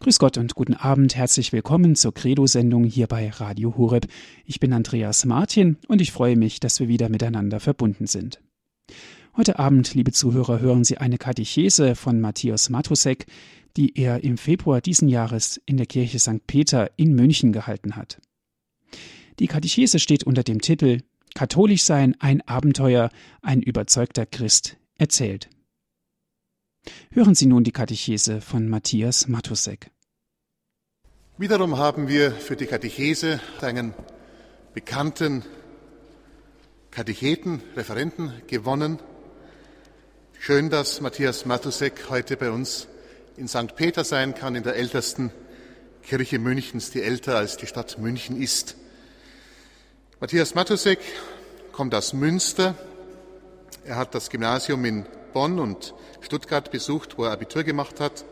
Grüß Gott und guten Abend, herzlich willkommen zur Credo-Sendung hier bei Radio Horeb. Ich bin Andreas Martin und ich freue mich, dass wir wieder miteinander verbunden sind. Heute Abend, liebe Zuhörer, hören Sie eine Katechese von Matthias Matusek, die er im Februar diesen Jahres in der Kirche St. Peter in München gehalten hat. Die Katechese steht unter dem Titel Katholisch sein, ein Abenteuer, ein überzeugter Christ erzählt. Hören Sie nun die Katechese von Matthias Matusek. Wiederum haben wir für die Katechese einen bekannten Katecheten, Referenten gewonnen. Schön, dass Matthias Matusek heute bei uns in St. Peter sein kann, in der ältesten Kirche Münchens, die älter als die Stadt München ist. Matthias Matusek kommt aus Münster. Er hat das Gymnasium in Bonn und Stuttgart besucht, wo er Abitur gemacht hat.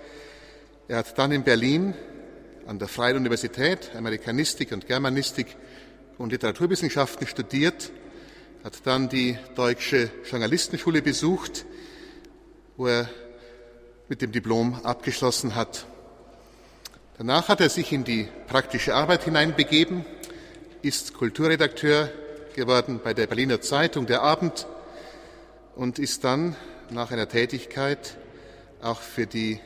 Er hat dann in Berlin an der Freien Universität Amerikanistik und Germanistik und Literaturwissenschaften studiert, hat dann die Deutsche Journalistenschule besucht, wo er mit dem Diplom abgeschlossen hat. Danach hat er sich in die praktische Arbeit hineinbegeben, ist Kulturredakteur geworden bei der Berliner Zeitung Der Abend und ist dann nach einer Tätigkeit auch für die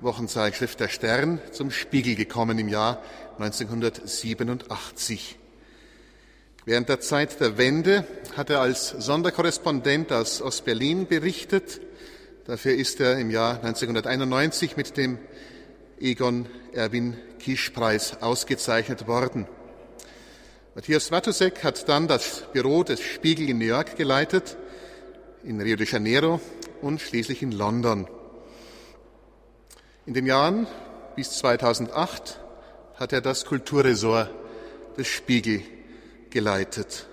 Wochenzeitschrift Der Stern zum Spiegel gekommen im Jahr 1987. Während der Zeit der Wende hat er als Sonderkorrespondent aus Ostberlin berichtet. Dafür ist er im Jahr 1991 mit dem Egon Erwin Kisch-Preis ausgezeichnet worden. Matthias Watusek hat dann das Büro des Spiegel in New York geleitet in Rio de Janeiro und schließlich in London. In den Jahren bis 2008 hat er das Kulturressort des Spiegel geleitet.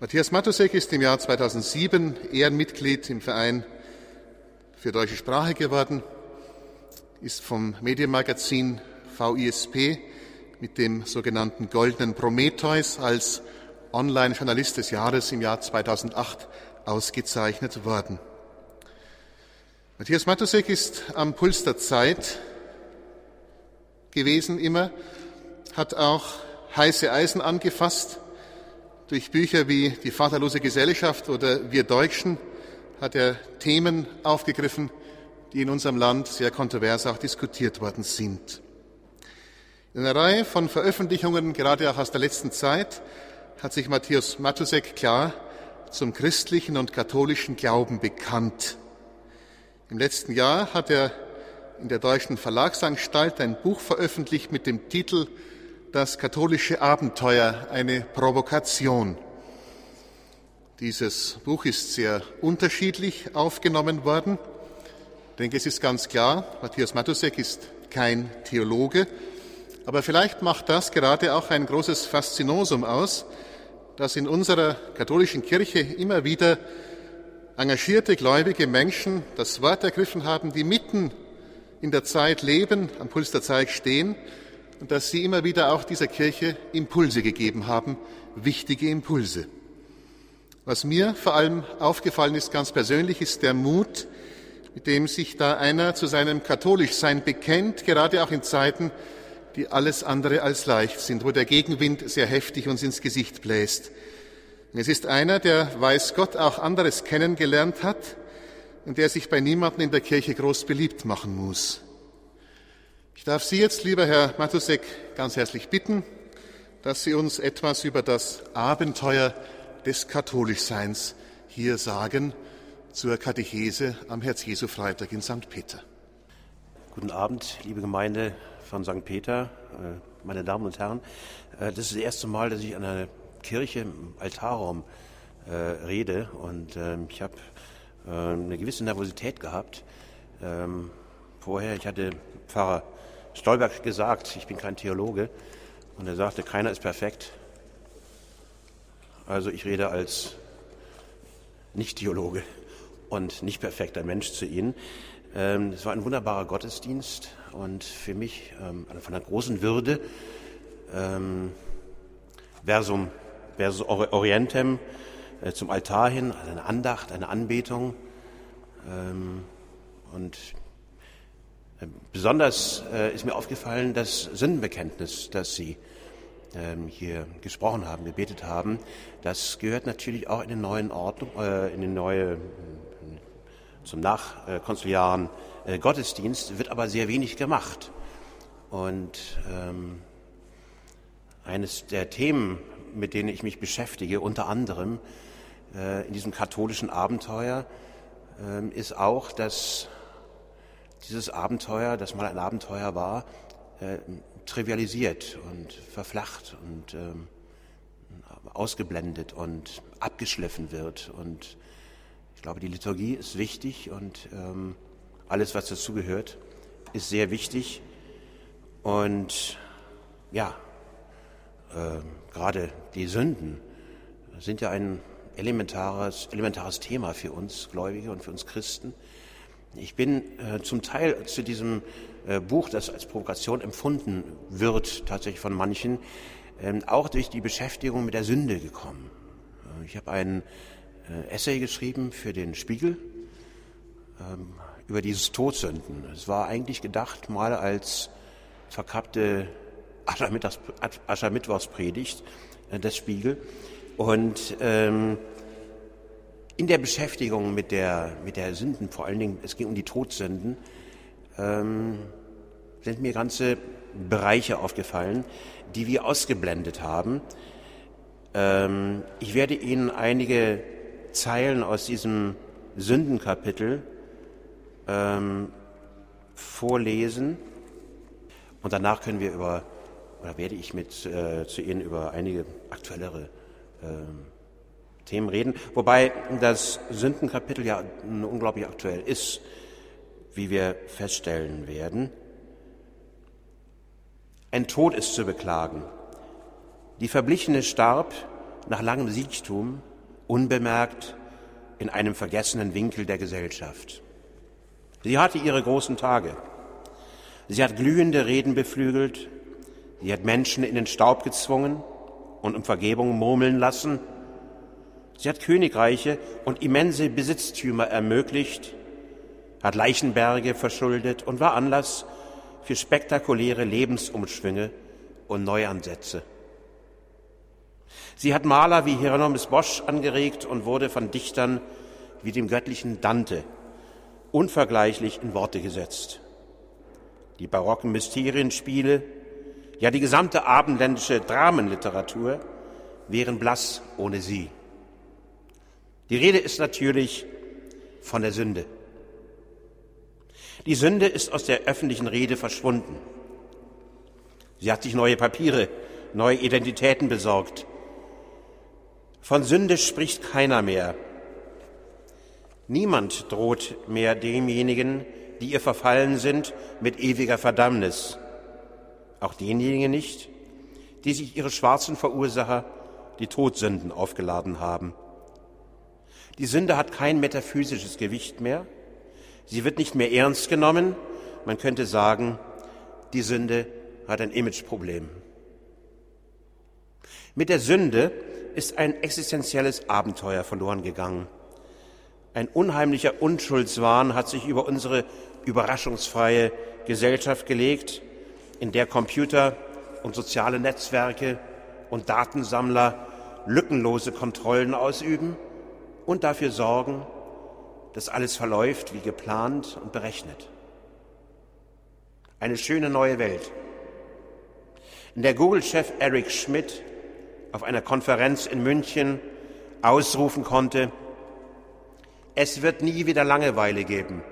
Matthias Matusek ist im Jahr 2007 Ehrenmitglied im Verein für deutsche Sprache geworden, ist vom Medienmagazin VISP mit dem sogenannten Goldenen Prometheus als Online-Journalist des Jahres im Jahr 2008 ausgezeichnet worden. Matthias Matusek ist am Puls der Zeit gewesen immer, hat auch heiße Eisen angefasst. Durch Bücher wie Die Vaterlose Gesellschaft oder Wir Deutschen hat er Themen aufgegriffen, die in unserem Land sehr kontrovers auch diskutiert worden sind. In einer Reihe von Veröffentlichungen, gerade auch aus der letzten Zeit, hat sich Matthias Matusek klar zum christlichen und katholischen Glauben bekannt. Im letzten Jahr hat er in der Deutschen Verlagsanstalt ein Buch veröffentlicht mit dem Titel Das katholische Abenteuer, eine Provokation. Dieses Buch ist sehr unterschiedlich aufgenommen worden. Ich denke, es ist ganz klar, Matthias Matusek ist kein Theologe, aber vielleicht macht das gerade auch ein großes Faszinosum aus, dass in unserer katholischen Kirche immer wieder engagierte gläubige Menschen das Wort ergriffen haben, die mitten in der Zeit leben, am Puls der Zeit stehen und dass sie immer wieder auch dieser Kirche Impulse gegeben haben, wichtige Impulse. Was mir vor allem aufgefallen ist, ganz persönlich, ist der Mut, mit dem sich da einer zu seinem Katholischsein bekennt, gerade auch in Zeiten, die alles andere als leicht sind, wo der Gegenwind sehr heftig uns ins Gesicht bläst. Es ist einer, der weiß Gott auch anderes kennengelernt hat und der sich bei niemandem in der Kirche groß beliebt machen muss. Ich darf Sie jetzt, lieber Herr Matusek, ganz herzlich bitten, dass Sie uns etwas über das Abenteuer des Katholischseins hier sagen zur Katechese am Herz-Jesu-Freitag in St. Peter. Guten Abend, liebe Gemeinde von St. Peter, äh, meine Damen und Herren. Äh, das ist das erste Mal, dass ich an einer Kirche im Altarraum äh, rede und ähm, ich habe eine gewisse Nervosität gehabt. Ähm, vorher, ich hatte Pfarrer Stolberg gesagt, ich bin kein Theologe und er sagte, keiner ist perfekt. Also ich rede als Nicht-Theologe und nicht perfekter Mensch zu Ihnen. Ähm, es war ein wunderbarer Gottesdienst und für mich ähm, von einer großen Würde. Ähm, Versum, Versum Orientem äh, zum Altar hin, eine Andacht, eine Anbetung. Und Besonders äh, ist mir aufgefallen das Sündenbekenntnis, das Sie ähm, hier gesprochen haben, gebetet haben. Das gehört natürlich auch in den neuen Ordnung, äh, in den neue, zum nachkonsuliaren äh, Gottesdienst, wird aber sehr wenig gemacht. Und ähm, eines der Themen, mit denen ich mich beschäftige, unter anderem äh, in diesem katholischen Abenteuer, äh, ist auch, dass dieses Abenteuer, das mal ein Abenteuer war, äh, trivialisiert und verflacht und ähm, ausgeblendet und abgeschliffen wird. Und ich glaube, die Liturgie ist wichtig und ähm, alles, was dazugehört, ist sehr wichtig. Und ja, äh, gerade die Sünden sind ja ein elementares, elementares Thema für uns Gläubige und für uns Christen. Ich bin äh, zum Teil zu diesem äh, Buch, das als Provokation empfunden wird, tatsächlich von manchen, ähm, auch durch die Beschäftigung mit der Sünde gekommen. Äh, ich habe einen äh, Essay geschrieben für den Spiegel ähm, über dieses Todsünden. Es war eigentlich gedacht mal als verkappte Aschermittwochspredigt äh, des Spiegel. Und ähm, in der Beschäftigung mit der, mit der Sünden, vor allen Dingen, es ging um die Todsünden, ähm, sind mir ganze Bereiche aufgefallen, die wir ausgeblendet haben. Ähm, ich werde Ihnen einige Zeilen aus diesem Sündenkapitel ähm, vorlesen und danach können wir über, oder werde ich mit äh, zu Ihnen über einige aktuellere ähm, Themen reden, wobei das Sündenkapitel ja unglaublich aktuell ist, wie wir feststellen werden. Ein Tod ist zu beklagen. Die Verblichene starb nach langem Siechtum unbemerkt in einem vergessenen Winkel der Gesellschaft. Sie hatte ihre großen Tage. Sie hat glühende Reden beflügelt. Sie hat Menschen in den Staub gezwungen und um Vergebung murmeln lassen Sie hat Königreiche und immense Besitztümer ermöglicht, hat Leichenberge verschuldet und war Anlass für spektakuläre Lebensumschwünge und Neuansätze. Sie hat Maler wie Hieronymus Bosch angeregt und wurde von Dichtern wie dem göttlichen Dante unvergleichlich in Worte gesetzt. Die barocken Mysterienspiele, ja die gesamte abendländische Dramenliteratur wären blass ohne sie. Die Rede ist natürlich von der Sünde. Die Sünde ist aus der öffentlichen Rede verschwunden. Sie hat sich neue Papiere, neue Identitäten besorgt. Von Sünde spricht keiner mehr. Niemand droht mehr demjenigen, die ihr verfallen sind, mit ewiger Verdammnis. Auch denjenigen nicht, die sich ihre schwarzen Verursacher, die Todsünden, aufgeladen haben. Die Sünde hat kein metaphysisches Gewicht mehr. Sie wird nicht mehr ernst genommen. Man könnte sagen, die Sünde hat ein Imageproblem. Mit der Sünde ist ein existenzielles Abenteuer verloren gegangen. Ein unheimlicher Unschuldswahn hat sich über unsere überraschungsfreie Gesellschaft gelegt, in der Computer und soziale Netzwerke und Datensammler lückenlose Kontrollen ausüben und dafür sorgen, dass alles verläuft wie geplant und berechnet. Eine schöne neue Welt. In der Google-Chef Eric Schmidt auf einer Konferenz in München ausrufen konnte, es wird nie wieder Langeweile geben.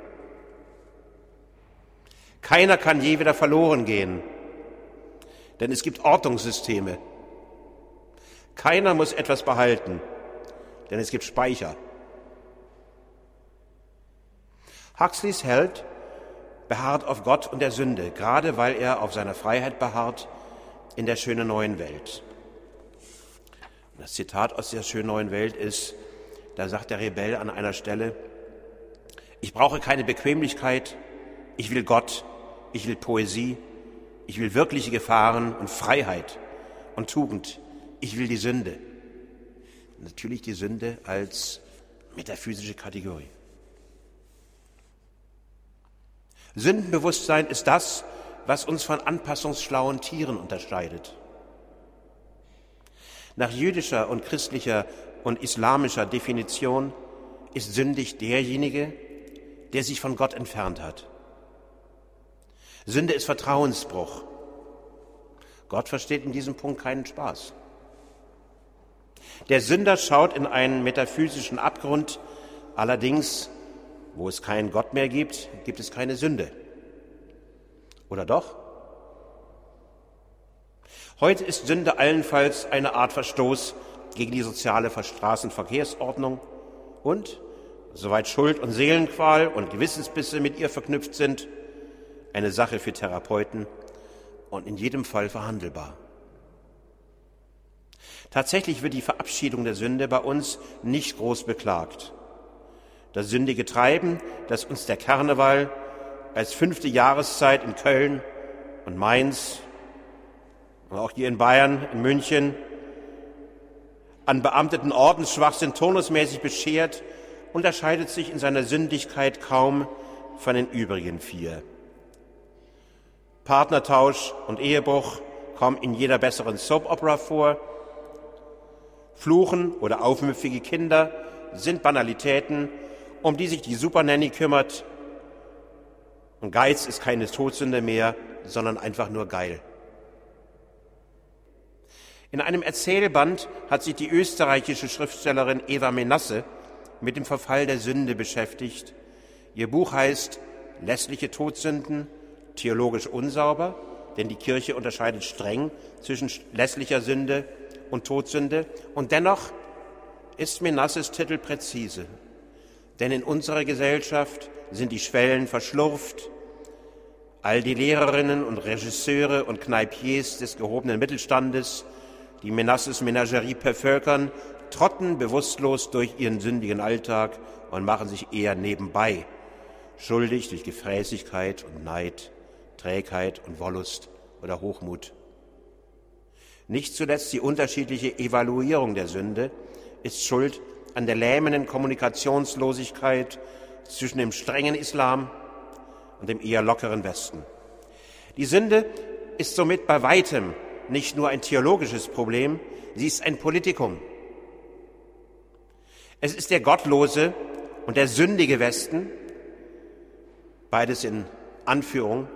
Keiner kann je wieder verloren gehen, denn es gibt Ortungssysteme. Keiner muss etwas behalten denn es gibt Speicher. Huxleys Held beharrt auf Gott und der Sünde, gerade weil er auf seiner Freiheit beharrt in der schönen neuen Welt. Das Zitat aus der schönen neuen Welt ist, da sagt der Rebell an einer Stelle, ich brauche keine Bequemlichkeit, ich will Gott, ich will Poesie, ich will wirkliche Gefahren und Freiheit und Tugend, ich will die Sünde natürlich die Sünde als metaphysische Kategorie. Sündenbewusstsein ist das, was uns von anpassungsschlauen Tieren unterscheidet. Nach jüdischer und christlicher und islamischer Definition ist sündig derjenige, der sich von Gott entfernt hat. Sünde ist Vertrauensbruch. Gott versteht in diesem Punkt keinen Spaß. Der Sünder schaut in einen metaphysischen Abgrund, allerdings, wo es keinen Gott mehr gibt, gibt es keine Sünde. Oder doch? Heute ist Sünde allenfalls eine Art Verstoß gegen die soziale Straßenverkehrsordnung und, soweit Schuld und Seelenqual und Gewissensbisse mit ihr verknüpft sind, eine Sache für Therapeuten und in jedem Fall verhandelbar. Tatsächlich wird die Verabschiedung der Sünde bei uns nicht groß beklagt. Das sündige Treiben, das uns der Karneval als fünfte Jahreszeit in Köln und Mainz und auch hier in Bayern, in München, an beamteten Ordensschwachsinn turnusmäßig beschert, unterscheidet sich in seiner Sündigkeit kaum von den übrigen vier. Partnertausch und Ehebruch kommen in jeder besseren Soap-Opera vor. Fluchen oder aufmüpfige Kinder sind Banalitäten, um die sich die Supernanny kümmert. Und Geiz ist keine Todsünde mehr, sondern einfach nur geil. In einem Erzählband hat sich die österreichische Schriftstellerin Eva Menasse mit dem Verfall der Sünde beschäftigt. Ihr Buch heißt Lässliche Todsünden, theologisch unsauber, denn die Kirche unterscheidet streng zwischen lässlicher Sünde und Todsünde. Und dennoch ist Menasses Titel präzise, denn in unserer Gesellschaft sind die Schwellen verschlurft. All die Lehrerinnen und Regisseure und Kneipiers des gehobenen Mittelstandes die Menasses Menagerie bevölkern, trotten bewusstlos durch ihren sündigen Alltag und machen sich eher nebenbei schuldig durch Gefräßigkeit und Neid, Trägheit und Wollust oder Hochmut. Nicht zuletzt die unterschiedliche Evaluierung der Sünde ist schuld an der lähmenden Kommunikationslosigkeit zwischen dem strengen Islam und dem eher lockeren Westen. Die Sünde ist somit bei weitem nicht nur ein theologisches Problem, sie ist ein Politikum. Es ist der gottlose und der sündige Westen, beides in Anführung,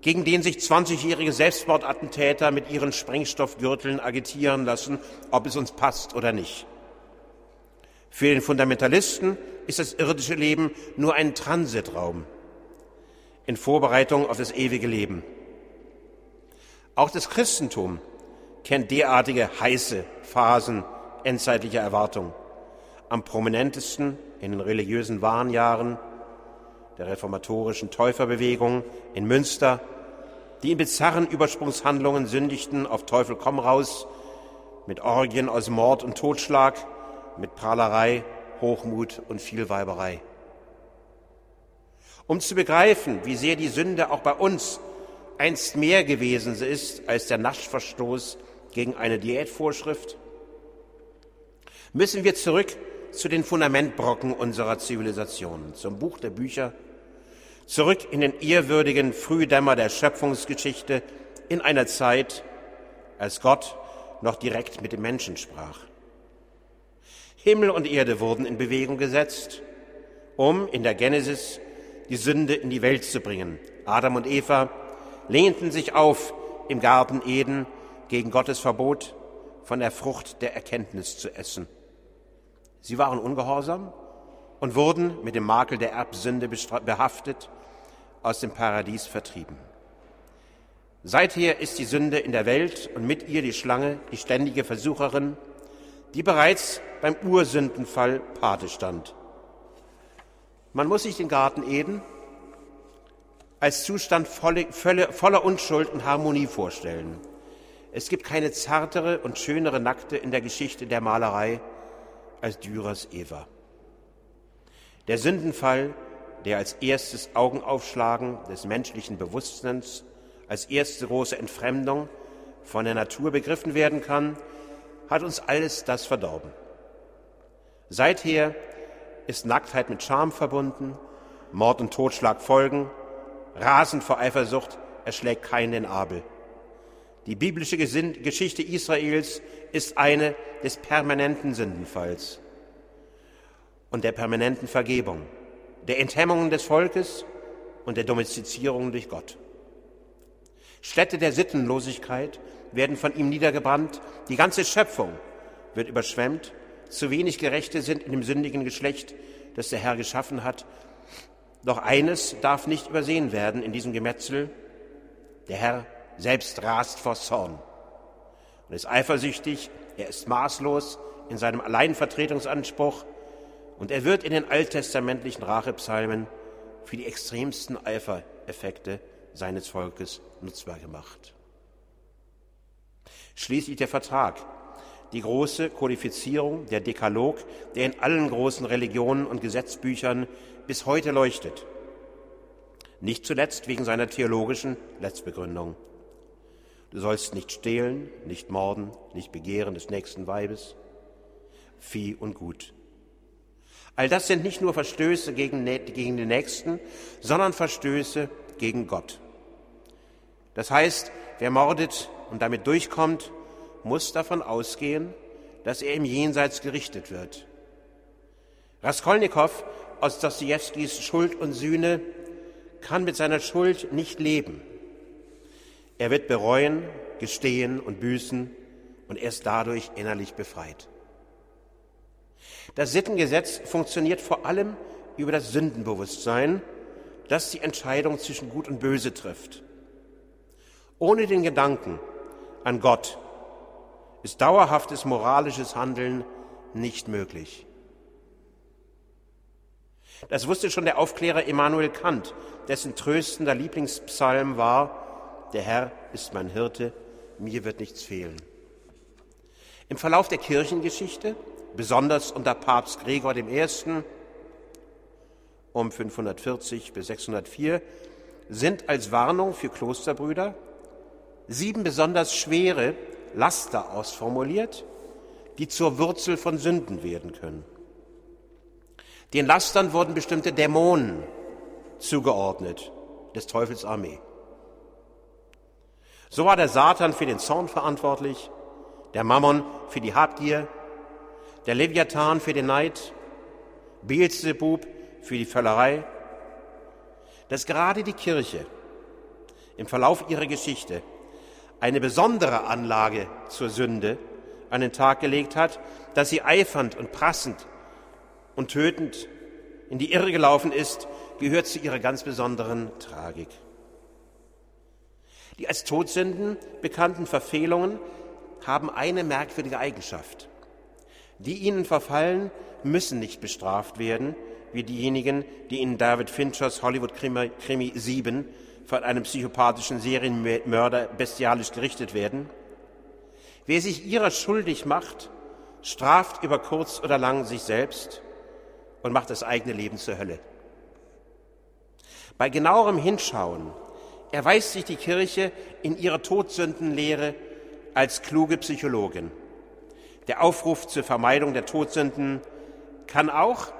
gegen den sich 20-jährige Selbstmordattentäter mit ihren Sprengstoffgürteln agitieren lassen, ob es uns passt oder nicht. Für den Fundamentalisten ist das irdische Leben nur ein Transitraum in Vorbereitung auf das ewige Leben. Auch das Christentum kennt derartige heiße Phasen endzeitlicher Erwartung. Am prominentesten in den religiösen Wahnjahren der reformatorischen Täuferbewegung in Münster, die in bizarren Übersprungshandlungen sündigten auf Teufel komm raus, mit Orgien aus Mord und Totschlag, mit Prahlerei, Hochmut und Vielweiberei. Um zu begreifen, wie sehr die Sünde auch bei uns einst mehr gewesen ist als der Naschverstoß gegen eine Diätvorschrift? Müssen wir zurück zu den Fundamentbrocken unserer Zivilisation, zum Buch der Bücher, zurück in den ehrwürdigen Frühdämmer der Schöpfungsgeschichte, in einer Zeit, als Gott noch direkt mit dem Menschen sprach. Himmel und Erde wurden in Bewegung gesetzt, um in der Genesis die Sünde in die Welt zu bringen. Adam und Eva lehnten sich auf im Garten Eden gegen Gottes Verbot, von der Frucht der Erkenntnis zu essen. Sie waren ungehorsam und wurden mit dem Makel der Erbsünde behaftet, aus dem Paradies vertrieben. Seither ist die Sünde in der Welt und mit ihr die Schlange, die ständige Versucherin, die bereits beim Ursündenfall Pate stand. Man muss sich den Garten Eden als Zustand voller Unschuld und Harmonie vorstellen. Es gibt keine zartere und schönere Nackte in der Geschichte der Malerei als Dürers Eva. Der Sündenfall, der als erstes Augenaufschlagen des menschlichen Bewusstseins, als erste große Entfremdung von der Natur begriffen werden kann, hat uns alles das verdorben. Seither ist Nacktheit mit Scham verbunden, Mord und Totschlag folgen, rasend vor Eifersucht, erschlägt keinen den Abel. Die biblische Geschichte Israels ist eine des permanenten Sündenfalls und der permanenten Vergebung, der Enthemmung des Volkes und der Domestizierung durch Gott. Städte der Sittenlosigkeit werden von ihm niedergebrannt, die ganze Schöpfung wird überschwemmt, zu wenig Gerechte sind in dem sündigen Geschlecht, das der Herr geschaffen hat. Doch eines darf nicht übersehen werden in diesem Gemetzel, der Herr selbst rast vor Zorn und ist eifersüchtig, er ist maßlos in seinem Alleinvertretungsanspruch und er wird in den alttestamentlichen Rachepsalmen für die extremsten Eifereffekte seines Volkes nutzbar gemacht. Schließlich der Vertrag, die große Kodifizierung, der Dekalog, der in allen großen Religionen und Gesetzbüchern bis heute leuchtet. Nicht zuletzt wegen seiner theologischen Letztbegründung. Du sollst nicht stehlen, nicht morden, nicht begehren des nächsten Weibes, Vieh und Gut. All das sind nicht nur Verstöße gegen, gegen den Nächsten, sondern Verstöße gegen Gott. Das heißt, wer mordet und damit durchkommt, muss davon ausgehen, dass er im Jenseits gerichtet wird. Raskolnikow aus Dostoevskis Schuld und Sühne kann mit seiner Schuld nicht leben. Er wird bereuen, gestehen und büßen und erst dadurch innerlich befreit. Das Sittengesetz funktioniert vor allem über das Sündenbewusstsein, das die Entscheidung zwischen Gut und Böse trifft. Ohne den Gedanken an Gott ist dauerhaftes moralisches Handeln nicht möglich. Das wusste schon der Aufklärer Immanuel Kant, dessen tröstender Lieblingspsalm war, der Herr ist mein Hirte, mir wird nichts fehlen. Im Verlauf der Kirchengeschichte, besonders unter Papst Gregor I. um 540 bis 604, sind als Warnung für Klosterbrüder sieben besonders schwere Laster ausformuliert, die zur Wurzel von Sünden werden können. Den Lastern wurden bestimmte Dämonen zugeordnet, des Teufels Armee. So war der Satan für den Zorn verantwortlich, der Mammon für die Habgier, der Leviathan für den Neid, Beelzebub für die Völlerei, dass gerade die Kirche im Verlauf ihrer Geschichte eine besondere Anlage zur Sünde an den Tag gelegt hat, dass sie eifernd und prassend und tötend in die Irre gelaufen ist, gehört zu ihrer ganz besonderen Tragik. Die als Todsünden bekannten Verfehlungen haben eine merkwürdige Eigenschaft. Die ihnen verfallen, müssen nicht bestraft werden, wie diejenigen, die in David Finchers Hollywood-Krimi 7 von einem psychopathischen Serienmörder bestialisch gerichtet werden. Wer sich ihrer schuldig macht, straft über kurz oder lang sich selbst und macht das eigene Leben zur Hölle. Bei genauerem Hinschauen erweist sich die Kirche in ihrer Todsündenlehre als kluge Psychologin. Der Aufruf zur Vermeidung der Todsünden kann auch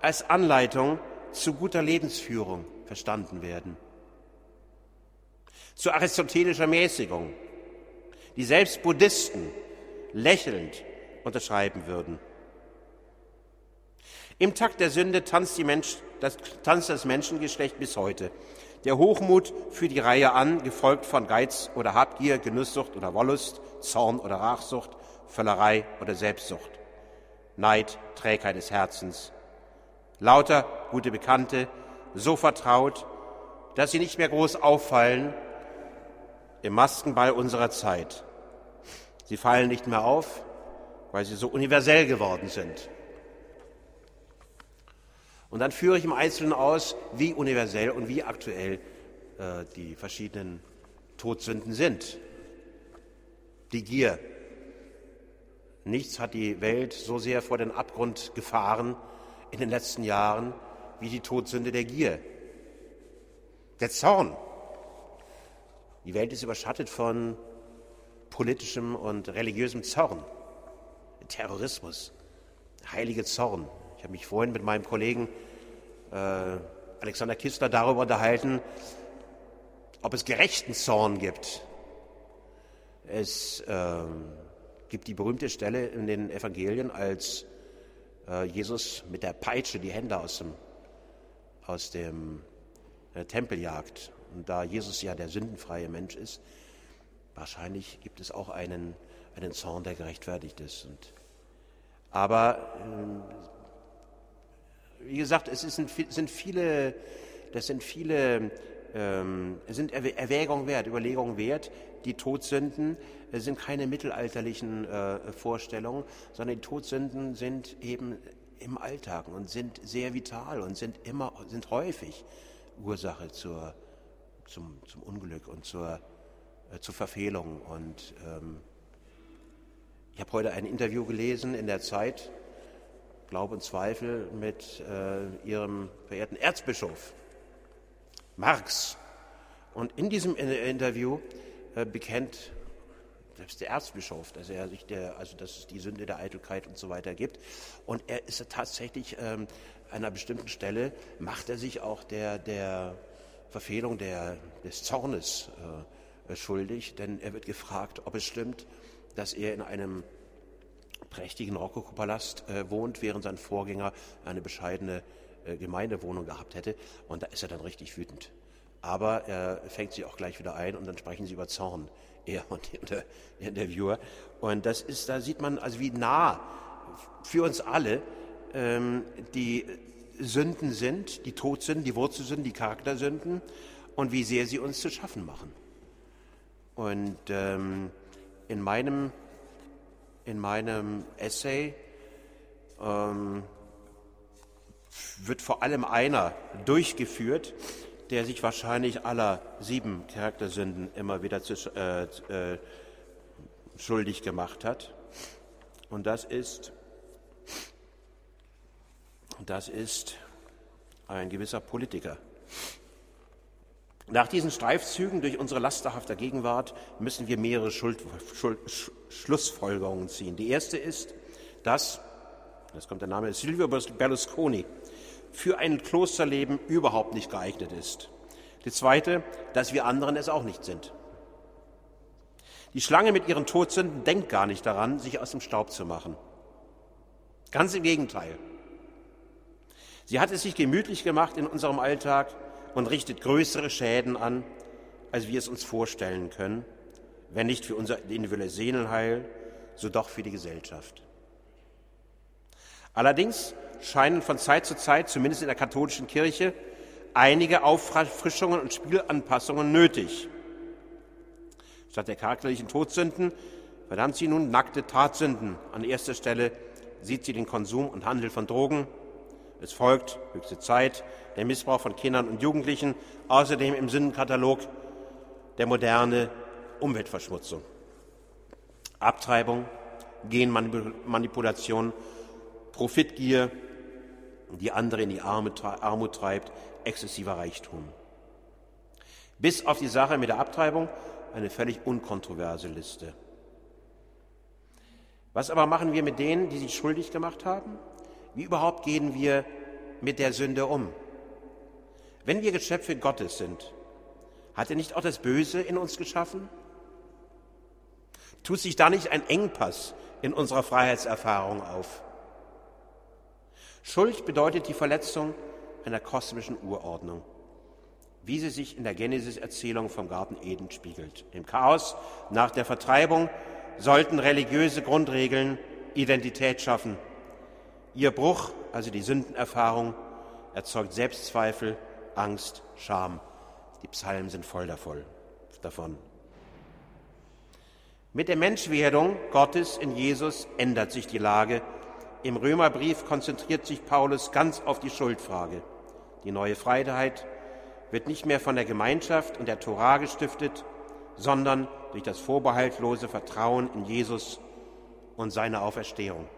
als Anleitung zu guter Lebensführung verstanden werden zu aristotelischer Mäßigung, die selbst Buddhisten lächelnd unterschreiben würden. Im Takt der Sünde tanzt, Mensch, das, tanzt das Menschengeschlecht bis heute. Der Hochmut führt die Reihe an, gefolgt von Geiz oder Habgier, Genusssucht oder Wollust, Zorn oder Rachsucht, Völlerei oder Selbstsucht, Neid, Trägheit des Herzens. Lauter gute Bekannte, so vertraut, dass sie nicht mehr groß auffallen im Maskenball unserer Zeit. Sie fallen nicht mehr auf, weil sie so universell geworden sind. Und dann führe ich im Einzelnen aus, wie universell und wie aktuell äh, die verschiedenen Todsünden sind. Die Gier. Nichts hat die Welt so sehr vor den Abgrund gefahren in den letzten Jahren wie die Todsünde der Gier. Der Zorn. Die Welt ist überschattet von politischem und religiösem Zorn, Terrorismus, heilige Zorn. Ich habe mich vorhin mit meinem Kollegen äh, Alexander Kistler darüber unterhalten, ob es gerechten Zorn gibt. Es äh, gibt die berühmte Stelle in den Evangelien, als äh, Jesus mit der Peitsche die Hände aus dem, aus dem äh, Tempel jagt. Und da Jesus ja der sündenfreie Mensch ist, wahrscheinlich gibt es auch einen, einen Zorn, der gerechtfertigt ist. Und, aber äh, wie gesagt, es ist, sind viele, das sind viele ähm, sind Erwägungen wert, Überlegungen wert. Die Todsünden sind keine mittelalterlichen äh, Vorstellungen, sondern die Todsünden sind eben im Alltag und sind sehr vital und sind immer, sind häufig Ursache zur, zum, zum Unglück und zur, äh, zur Verfehlung. Und ähm, ich habe heute ein Interview gelesen in der Zeit, Glaube und Zweifel, mit äh, Ihrem verehrten Erzbischof Marx. Und in diesem Interview äh, bekennt selbst der Erzbischof, dass er sich der, also dass es die Sünde der Eitelkeit und so weiter gibt. Und er ist tatsächlich ähm, an einer bestimmten Stelle macht er sich auch der, der Verfehlung der, des Zornes äh, schuldig, denn er wird gefragt, ob es stimmt, dass er in einem prächtigen Rokokopalast äh, wohnt, während sein Vorgänger eine bescheidene äh, Gemeindewohnung gehabt hätte. Und da ist er dann richtig wütend. Aber er fängt sie auch gleich wieder ein und dann sprechen sie über Zorn, er und der Interviewer. Und das ist, da sieht man also, wie nah für uns alle ähm, die Sünden sind, die Todsünden, die Wurzelsünden, die Charaktersünden und wie sehr sie uns zu schaffen machen. Und ähm, in, meinem, in meinem Essay ähm, wird vor allem einer durchgeführt, der sich wahrscheinlich aller sieben Charaktersünden immer wieder zu, äh, äh, schuldig gemacht hat. Und das ist, das ist ein gewisser Politiker. Nach diesen Streifzügen durch unsere lasterhafte Gegenwart müssen wir mehrere Schuld, Schuld, Schlussfolgerungen ziehen. Die erste ist, dass, jetzt kommt der Name, Silvio Berlusconi für ein Klosterleben überhaupt nicht geeignet ist. Die zweite, dass wir anderen es auch nicht sind. Die Schlange mit ihren Todsünden denkt gar nicht daran, sich aus dem Staub zu machen. Ganz im Gegenteil. Sie hat es sich gemütlich gemacht in unserem Alltag und richtet größere Schäden an, als wir es uns vorstellen können, wenn nicht für unser individuelles Seelenheil, so doch für die Gesellschaft. Allerdings scheinen von Zeit zu Zeit, zumindest in der katholischen Kirche, einige Auffrischungen und Spielanpassungen nötig. Statt der charakterlichen Todsünden verdammt sie nun nackte Tatsünden. An erster Stelle sieht sie den Konsum und Handel von Drogen. Es folgt, höchste Zeit, der Missbrauch von Kindern und Jugendlichen, außerdem im Sündenkatalog der moderne Umweltverschmutzung. Abtreibung, Genmanipulation, Profitgier, die andere in die Armut treibt, exzessiver Reichtum. Bis auf die Sache mit der Abtreibung eine völlig unkontroverse Liste. Was aber machen wir mit denen, die sich schuldig gemacht haben? Wie überhaupt gehen wir mit der Sünde um? Wenn wir Geschöpfe Gottes sind, hat er nicht auch das Böse in uns geschaffen? Tut sich da nicht ein Engpass in unserer Freiheitserfahrung auf? Schuld bedeutet die Verletzung einer kosmischen Urordnung, wie sie sich in der Genesis-Erzählung vom Garten Eden spiegelt. Im Chaos nach der Vertreibung sollten religiöse Grundregeln Identität schaffen. Ihr Bruch, also die Sündenerfahrung, erzeugt Selbstzweifel, Angst, Scham. Die Psalmen sind voll davon. Mit der Menschwerdung Gottes in Jesus ändert sich die Lage im Römerbrief konzentriert sich Paulus ganz auf die Schuldfrage. Die neue Freiheit wird nicht mehr von der Gemeinschaft und der Torah gestiftet, sondern durch das vorbehaltlose Vertrauen in Jesus und seine Auferstehung.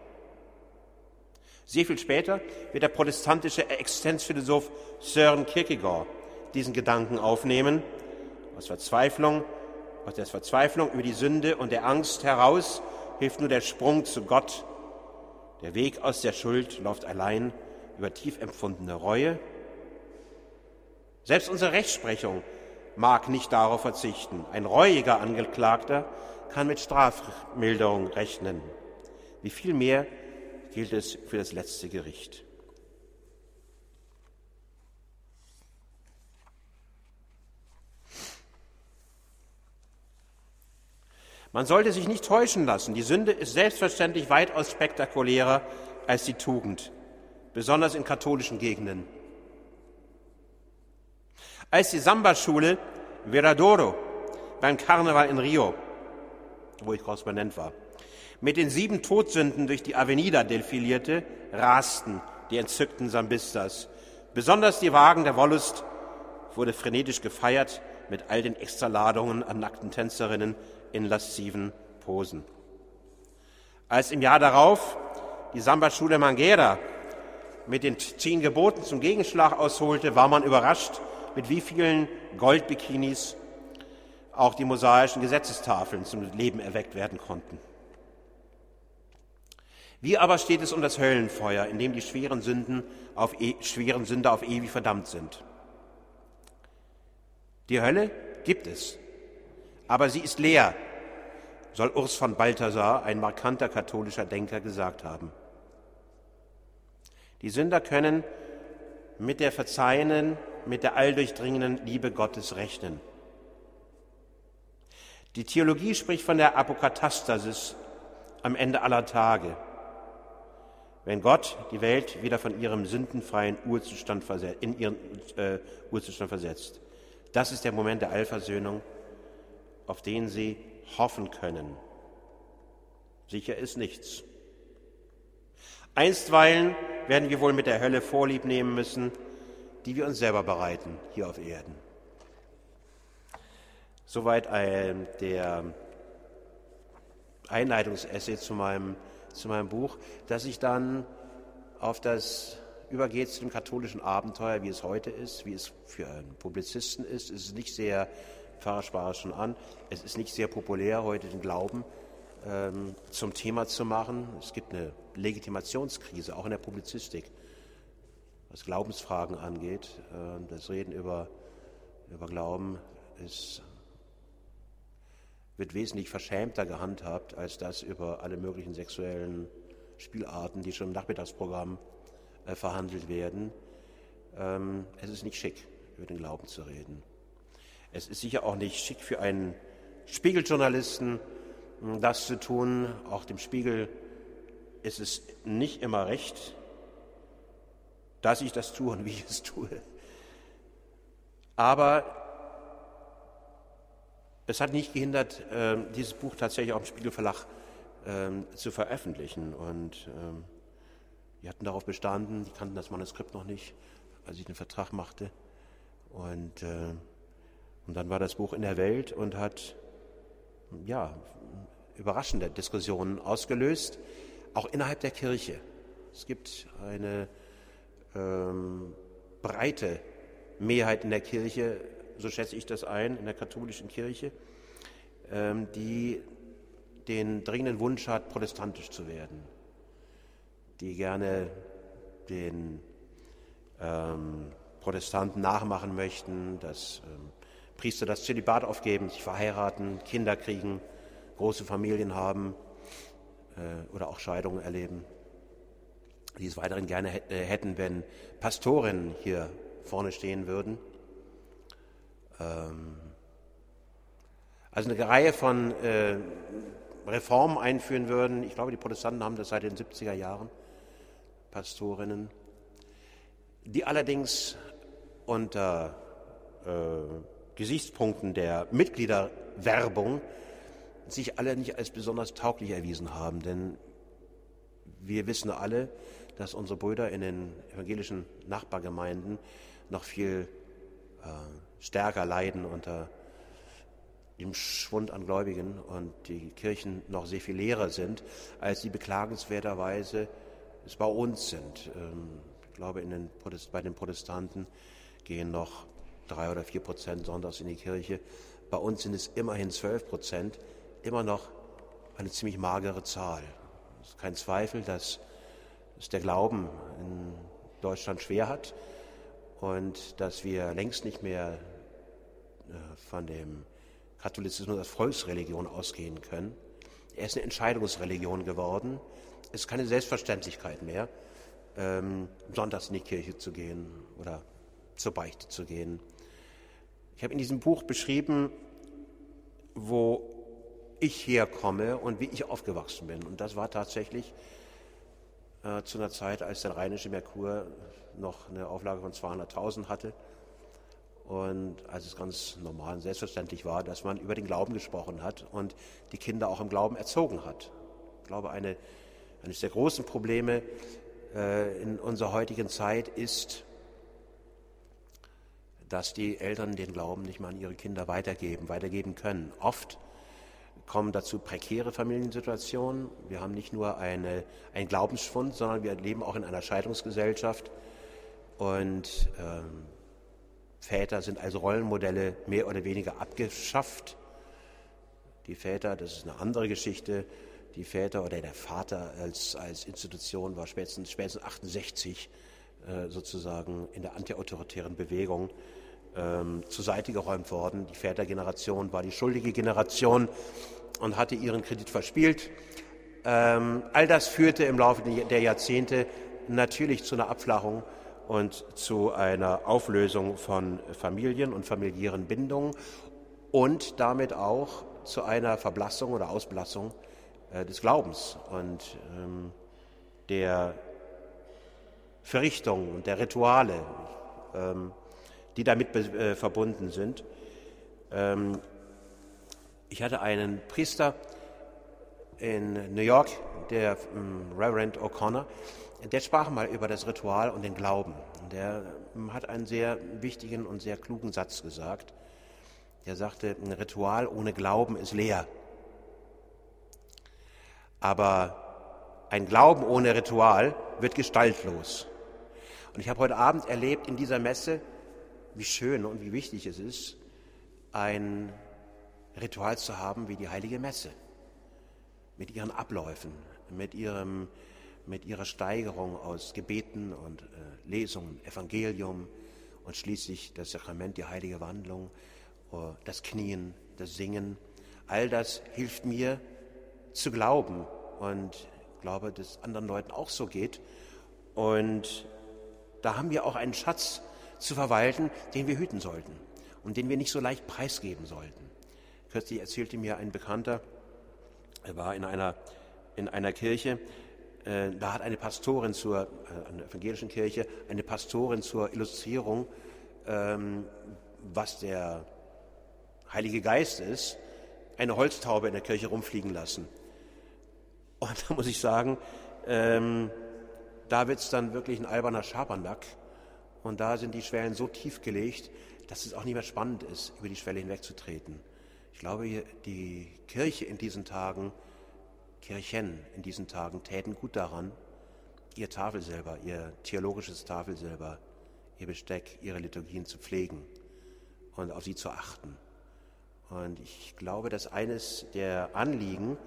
Sehr viel später wird der protestantische Existenzphilosoph Søren Kierkegaard diesen Gedanken aufnehmen. Aus Verzweiflung, aus der Verzweiflung über die Sünde und der Angst heraus hilft nur der Sprung zu Gott der Weg aus der Schuld läuft allein über tief empfundene Reue. Selbst unsere Rechtsprechung mag nicht darauf verzichten. Ein reuiger Angeklagter kann mit Strafmilderung rechnen. Wie viel mehr gilt es für das letzte Gericht? Man sollte sich nicht täuschen lassen. Die Sünde ist selbstverständlich weitaus spektakulärer als die Tugend, besonders in katholischen Gegenden. Als die Samba-Schule Veradoro beim Karneval in Rio, wo ich Korrespondent war, mit den sieben Todsünden durch die Avenida defilierte, rasten die entzückten Sambistas. Besonders die Wagen der Wollust wurde frenetisch gefeiert mit all den Extraladungen an nackten Tänzerinnen in lasziven Posen. Als im Jahr darauf die Samba-Schule Manguera mit den zehn Geboten zum Gegenschlag ausholte, war man überrascht, mit wie vielen Goldbikinis auch die mosaischen Gesetzestafeln zum Leben erweckt werden konnten. Wie aber steht es um das Höllenfeuer, in dem die schweren, Sünden auf e schweren Sünder auf ewig verdammt sind? Die Hölle gibt es aber sie ist leer, soll Urs von Balthasar, ein markanter katholischer Denker, gesagt haben. Die Sünder können mit der verzeihenden, mit der alldurchdringenden Liebe Gottes rechnen. Die Theologie spricht von der Apokatastasis am Ende aller Tage, wenn Gott die Welt wieder von ihrem sündenfreien Urzustand in ihren äh, Urzustand versetzt. Das ist der Moment der Allversöhnung auf den sie hoffen können. Sicher ist nichts. Einstweilen werden wir wohl mit der Hölle Vorlieb nehmen müssen, die wir uns selber bereiten hier auf Erden. Soweit ein, der Einleitungsessay zu meinem, zu meinem Buch, das sich dann auf das übergeht zu dem katholischen Abenteuer, wie es heute ist, wie es für einen Publizisten ist. Es ist nicht sehr Pfarrer sprach es schon an, es ist nicht sehr populär, heute den Glauben ähm, zum Thema zu machen. Es gibt eine Legitimationskrise, auch in der Publizistik, was Glaubensfragen angeht. Äh, das Reden über, über Glauben ist, wird wesentlich verschämter gehandhabt als das über alle möglichen sexuellen Spielarten, die schon im Nachmittagsprogramm äh, verhandelt werden. Ähm, es ist nicht schick, über den Glauben zu reden. Es ist sicher auch nicht schick für einen Spiegeljournalisten, hm, das zu tun. Auch dem Spiegel ist es nicht immer recht, dass ich das tue und wie ich es tue. Aber es hat nicht gehindert, ähm, dieses Buch tatsächlich auch im Spiegelverlag ähm, zu veröffentlichen. Und ähm, die hatten darauf bestanden, die kannten das Manuskript noch nicht, als ich den Vertrag machte. Und äh, und dann war das Buch in der Welt und hat ja, überraschende Diskussionen ausgelöst, auch innerhalb der Kirche. Es gibt eine ähm, breite Mehrheit in der Kirche, so schätze ich das ein, in der katholischen Kirche, ähm, die den dringenden Wunsch hat, protestantisch zu werden, die gerne den ähm, Protestanten nachmachen möchten, dass ähm, Priester das Zölibat aufgeben, sich verheiraten, Kinder kriegen, große Familien haben äh, oder auch Scheidungen erleben, die es weiterhin gerne äh, hätten, wenn Pastorinnen hier vorne stehen würden. Ähm, also eine Reihe von äh, Reformen einführen würden. Ich glaube, die Protestanten haben das seit den 70er Jahren, Pastorinnen, die allerdings unter äh, Gesichtspunkten der Mitgliederwerbung sich alle nicht als besonders tauglich erwiesen haben. Denn wir wissen alle, dass unsere Brüder in den evangelischen Nachbargemeinden noch viel äh, stärker leiden unter dem Schwund an Gläubigen und die Kirchen noch sehr viel leerer sind, als sie beklagenswerterweise es bei uns sind. Ähm, ich glaube, den bei den Protestanten gehen noch drei oder vier Prozent sonntags in die Kirche. Bei uns sind es immerhin zwölf Prozent, immer noch eine ziemlich magere Zahl. Es ist kein Zweifel, dass es der Glauben in Deutschland schwer hat und dass wir längst nicht mehr von dem Katholizismus als Volksreligion ausgehen können. Er ist eine Entscheidungsreligion geworden. Es ist keine Selbstverständlichkeit mehr, ähm, sonntags in die Kirche zu gehen oder zur Beichte zu gehen. Ich habe in diesem Buch beschrieben, wo ich herkomme und wie ich aufgewachsen bin. Und das war tatsächlich äh, zu einer Zeit, als der Rheinische Merkur noch eine Auflage von 200.000 hatte und als es ganz normal und selbstverständlich war, dass man über den Glauben gesprochen hat und die Kinder auch im Glauben erzogen hat. Ich glaube, eine, eines der großen Probleme äh, in unserer heutigen Zeit ist, dass die Eltern den Glauben nicht mal an ihre Kinder weitergeben, weitergeben können. Oft kommen dazu prekäre Familiensituationen. Wir haben nicht nur eine, einen Glaubensfund, sondern wir leben auch in einer Scheidungsgesellschaft. Und ähm, Väter sind als Rollenmodelle mehr oder weniger abgeschafft. Die Väter, das ist eine andere Geschichte, die Väter oder der Vater als, als Institution war spätestens, spätestens 68 äh, sozusagen in der antiautoritären Bewegung ähm, zur Seite geräumt worden. Die Vätergeneration war die schuldige Generation und hatte ihren Kredit verspielt. Ähm, all das führte im Laufe der Jahrzehnte natürlich zu einer Abflachung und zu einer Auflösung von Familien und familiären Bindungen und damit auch zu einer Verblassung oder Ausblassung äh, des Glaubens und ähm, der Verrichtungen und der Rituale, ähm, die damit äh, verbunden sind. Ähm, ich hatte einen Priester in New York, der ähm, Reverend O'Connor, der sprach mal über das Ritual und den Glauben. Der ähm, hat einen sehr wichtigen und sehr klugen Satz gesagt. Der sagte, ein Ritual ohne Glauben ist leer. Aber ein Glauben ohne Ritual wird gestaltlos. Und ich habe heute Abend erlebt in dieser Messe, wie schön und wie wichtig es ist, ein Ritual zu haben wie die heilige Messe. Mit ihren Abläufen, mit ihrem mit ihrer Steigerung aus Gebeten und äh, Lesungen, Evangelium und schließlich das Sakrament, die heilige Wandlung, äh, das Knien, das Singen. All das hilft mir zu glauben und glaube, dass es anderen Leuten auch so geht. Und da haben wir auch einen Schatz zu verwalten, den wir hüten sollten und den wir nicht so leicht preisgeben sollten. Kürzlich erzählte mir ein Bekannter, er war in einer, in einer Kirche, da hat eine Pastorin zur, äh, einer evangelischen Kirche, eine Pastorin zur Illustrierung, ähm, was der Heilige Geist ist, eine Holztaube in der Kirche rumfliegen lassen. Und da muss ich sagen, ähm, da wird es dann wirklich ein alberner Schabernack. Und da sind die Schwellen so tief gelegt, dass es auch nicht mehr spannend ist, über die Schwelle hinwegzutreten. Ich glaube, die Kirche in diesen Tagen Kirchen in diesen Tagen täten gut daran, ihr Tafelsilber, ihr theologisches Tafelsilber, ihr Besteck, ihre Liturgien zu pflegen und auf sie zu achten. Und ich glaube, dass eines der Anliegen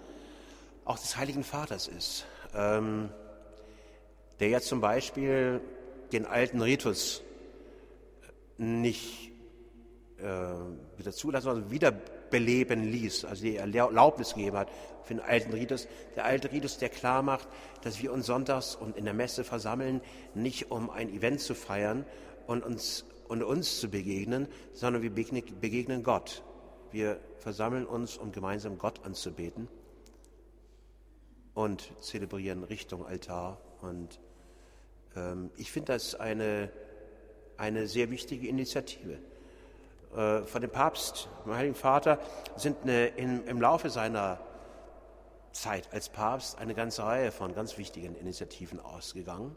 auch des Heiligen Vaters ist, ähm, der ja zum Beispiel den alten Ritus nicht äh, wieder zulassen, sondern wiederbeleben ließ, also die Erlaubnis gegeben hat für den alten Ritus. Der alte Ritus, der klar macht, dass wir uns sonntags und in der Messe versammeln, nicht um ein Event zu feiern und uns, und uns zu begegnen, sondern wir begegnen Gott. Wir versammeln uns, um gemeinsam Gott anzubeten und zelebrieren Richtung Altar. Und ähm, ich finde das eine, eine sehr wichtige Initiative. Äh, von dem Papst, dem Heiligen Vater, sind eine, in, im Laufe seiner Zeit als Papst eine ganze Reihe von ganz wichtigen Initiativen ausgegangen.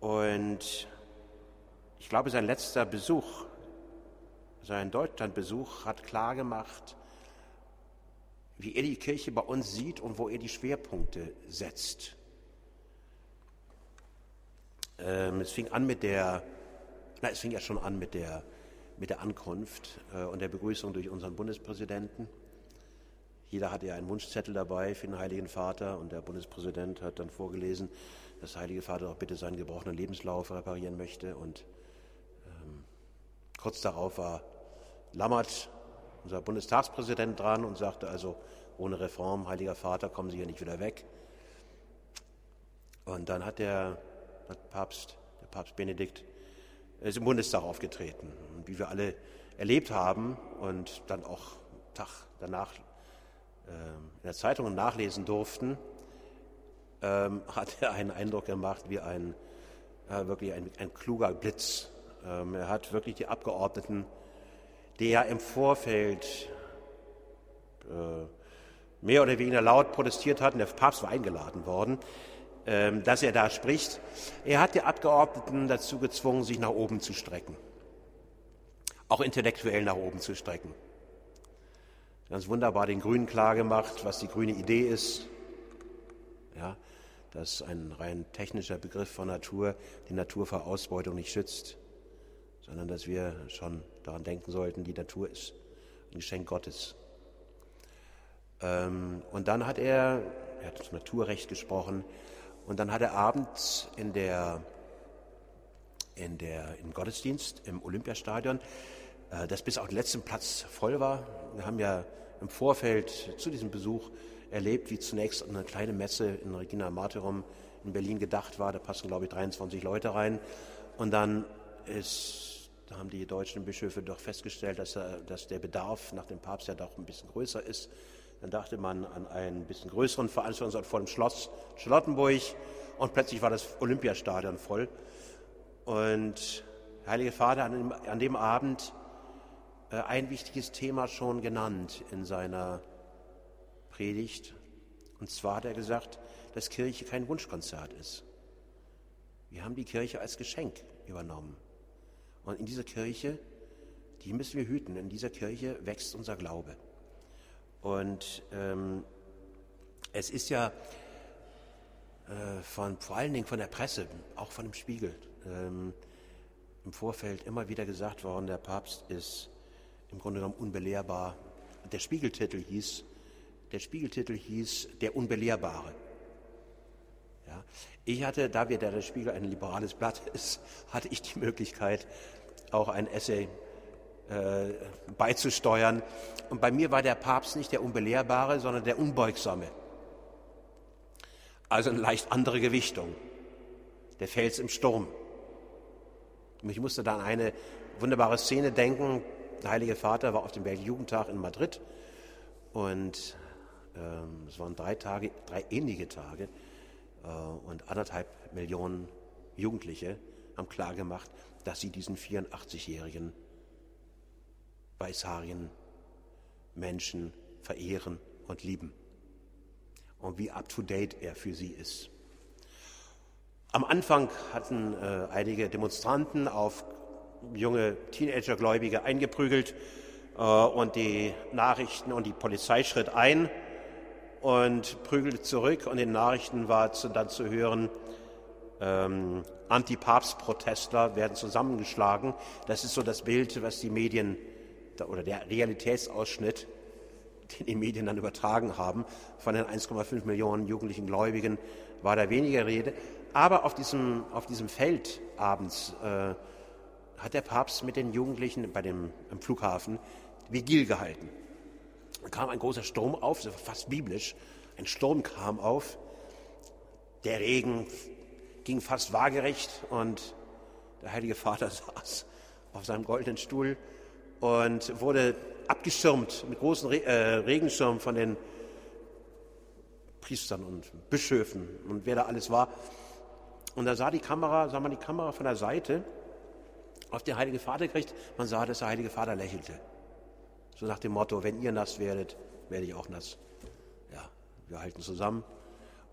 Und ich glaube, sein letzter Besuch, sein Deutschlandbesuch hat klargemacht, wie er die Kirche bei uns sieht und wo er die Schwerpunkte setzt. Ähm, es fing an mit der, na, es fing ja schon an mit der, mit der Ankunft äh, und der Begrüßung durch unseren Bundespräsidenten. Jeder hatte ja einen Wunschzettel dabei für den Heiligen Vater und der Bundespräsident hat dann vorgelesen, dass der Heilige Vater doch bitte seinen gebrochenen Lebenslauf reparieren möchte. Und ähm, kurz darauf war Lammert, unser Bundestagspräsident, dran und sagte also, ohne Reform, Heiliger Vater, kommen Sie hier nicht wieder weg. Und dann hat der, hat Papst, der Papst Benedikt ist im Bundestag aufgetreten. Und wie wir alle erlebt haben und dann auch Tag danach äh, in der Zeitung nachlesen durften, ähm, hat er einen Eindruck gemacht wie ein wirklich ein, ein, kluger Blitz. Ähm, er hat wirklich die Abgeordneten, die ja im Vorfeld äh, mehr oder weniger laut protestiert hatten, der Papst war eingeladen worden, ähm, dass er da spricht. Er hat die Abgeordneten dazu gezwungen, sich nach oben zu strecken, auch intellektuell nach oben zu strecken. Ganz wunderbar den Grünen klargemacht, was die grüne Idee ist. Ja, dass ein rein technischer Begriff von Natur die Natur vor Ausbeutung nicht schützt, sondern dass wir schon daran denken sollten, die Natur ist ein Geschenk Gottes. Ähm, und dann hat er, er hat das Naturrecht gesprochen, und dann hat er abends in der, in der, im Gottesdienst im Olympiastadion, äh, das bis auf den letzten Platz voll war. Wir haben ja im Vorfeld zu diesem Besuch erlebt, wie zunächst eine kleine Messe in Regina Martyrum in Berlin gedacht war. Da passen, glaube ich, 23 Leute rein. Und dann ist, da haben die deutschen Bischöfe doch festgestellt, dass, dass der Bedarf nach dem Papst ja doch ein bisschen größer ist. Dann dachte man an einen bisschen größeren Veranstaltungsort vor dem Schloss Charlottenburg und plötzlich war das Olympiastadion voll. Und der Heilige Vater hat an dem Abend äh, ein wichtiges Thema schon genannt in seiner Predigt. Und zwar hat er gesagt, dass Kirche kein Wunschkonzert ist. Wir haben die Kirche als Geschenk übernommen. Und in dieser Kirche, die müssen wir hüten, in dieser Kirche wächst unser Glaube. Und ähm, es ist ja äh, von, vor allen Dingen von der Presse, auch von dem Spiegel, ähm, im Vorfeld immer wieder gesagt worden, der Papst ist im Grunde genommen unbelehrbar. Der Spiegeltitel hieß, der Spiegeltitel hieß Der Unbelehrbare. Ja, ich hatte, da wir der Spiegel ein liberales Blatt ist, hatte ich die Möglichkeit, auch ein Essay äh, beizusteuern. Und bei mir war der Papst nicht der Unbelehrbare, sondern der Unbeugsame. Also eine leicht andere Gewichtung. Der Fels im Sturm. Und ich musste an eine wunderbare Szene denken. Der Heilige Vater war auf dem Weltjugendtag in Madrid und ähm, es waren drei Tage, drei ähnliche Tage äh, und anderthalb Millionen Jugendliche haben klargemacht, dass sie diesen 84-jährigen Weißhaarigen Menschen verehren und lieben und wie up-to-date er für sie ist. Am Anfang hatten äh, einige Demonstranten auf junge Teenagergläubige eingeprügelt äh, und die Nachrichten und die Polizei schritt ein und prügelte zurück und in den Nachrichten war zu, dann zu hören, ähm, Anti-Papst-Protestler werden zusammengeschlagen. Das ist so das Bild, was die Medien oder der Realitätsausschnitt, den die Medien dann übertragen haben, von den 1,5 Millionen jugendlichen Gläubigen war da weniger Rede. Aber auf diesem, auf diesem Feld abends äh, hat der Papst mit den Jugendlichen bei dem, im Flughafen Vigil gehalten. Da kam ein großer Sturm auf, fast biblisch. Ein Sturm kam auf, der Regen ging fast waagerecht und der Heilige Vater saß auf seinem goldenen Stuhl und wurde abgeschirmt mit großen Re äh, Regenschirmen von den Priestern und Bischöfen und wer da alles war. Und da sah die Kamera, sah man die Kamera von der Seite auf den Heiligen Vater gekriegt. Man sah, dass der Heilige Vater lächelte. So nach dem Motto, wenn ihr nass werdet, werde ich auch nass. Ja, wir halten zusammen.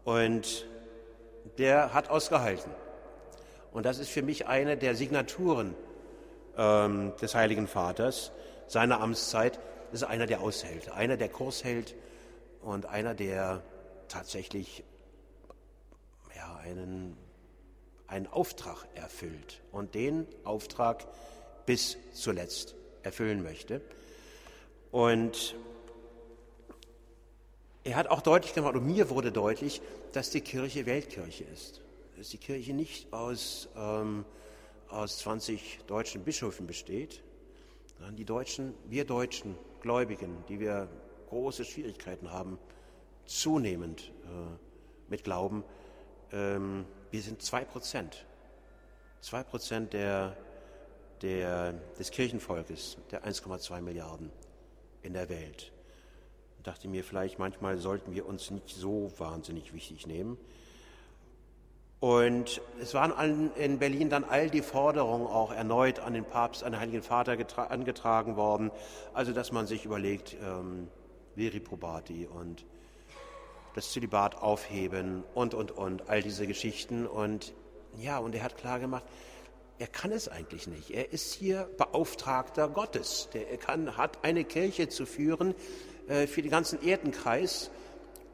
Und der hat ausgehalten. Und das ist für mich eine der Signaturen ähm, des Heiligen Vaters, seiner Amtszeit, ist einer, der aushält, einer, der Kurs hält und einer, der tatsächlich ja, einen, einen Auftrag erfüllt und den Auftrag bis zuletzt erfüllen möchte. Und er hat auch deutlich gemacht, und mir wurde deutlich, dass die Kirche Weltkirche ist. Dass die Kirche nicht aus ähm, aus 20 deutschen Bischöfen besteht, Die Deutschen, wir Deutschen, Gläubigen, die wir große Schwierigkeiten haben, zunehmend äh, mit Glauben, ähm, wir sind zwei Prozent. Zwei Prozent der, der, des Kirchenvolkes, der 1,2 Milliarden in der Welt. Ich dachte mir, vielleicht manchmal sollten wir uns nicht so wahnsinnig wichtig nehmen. Und es waren in Berlin dann all die Forderungen auch erneut an den Papst, an den Heiligen Vater angetragen worden. Also, dass man sich überlegt, ähm, Viri probati und das Zölibat aufheben und, und, und, all diese Geschichten. Und ja, und er hat klar gemacht, er kann es eigentlich nicht. Er ist hier Beauftragter Gottes. Der kann, hat eine Kirche zu führen äh, für den ganzen Erdenkreis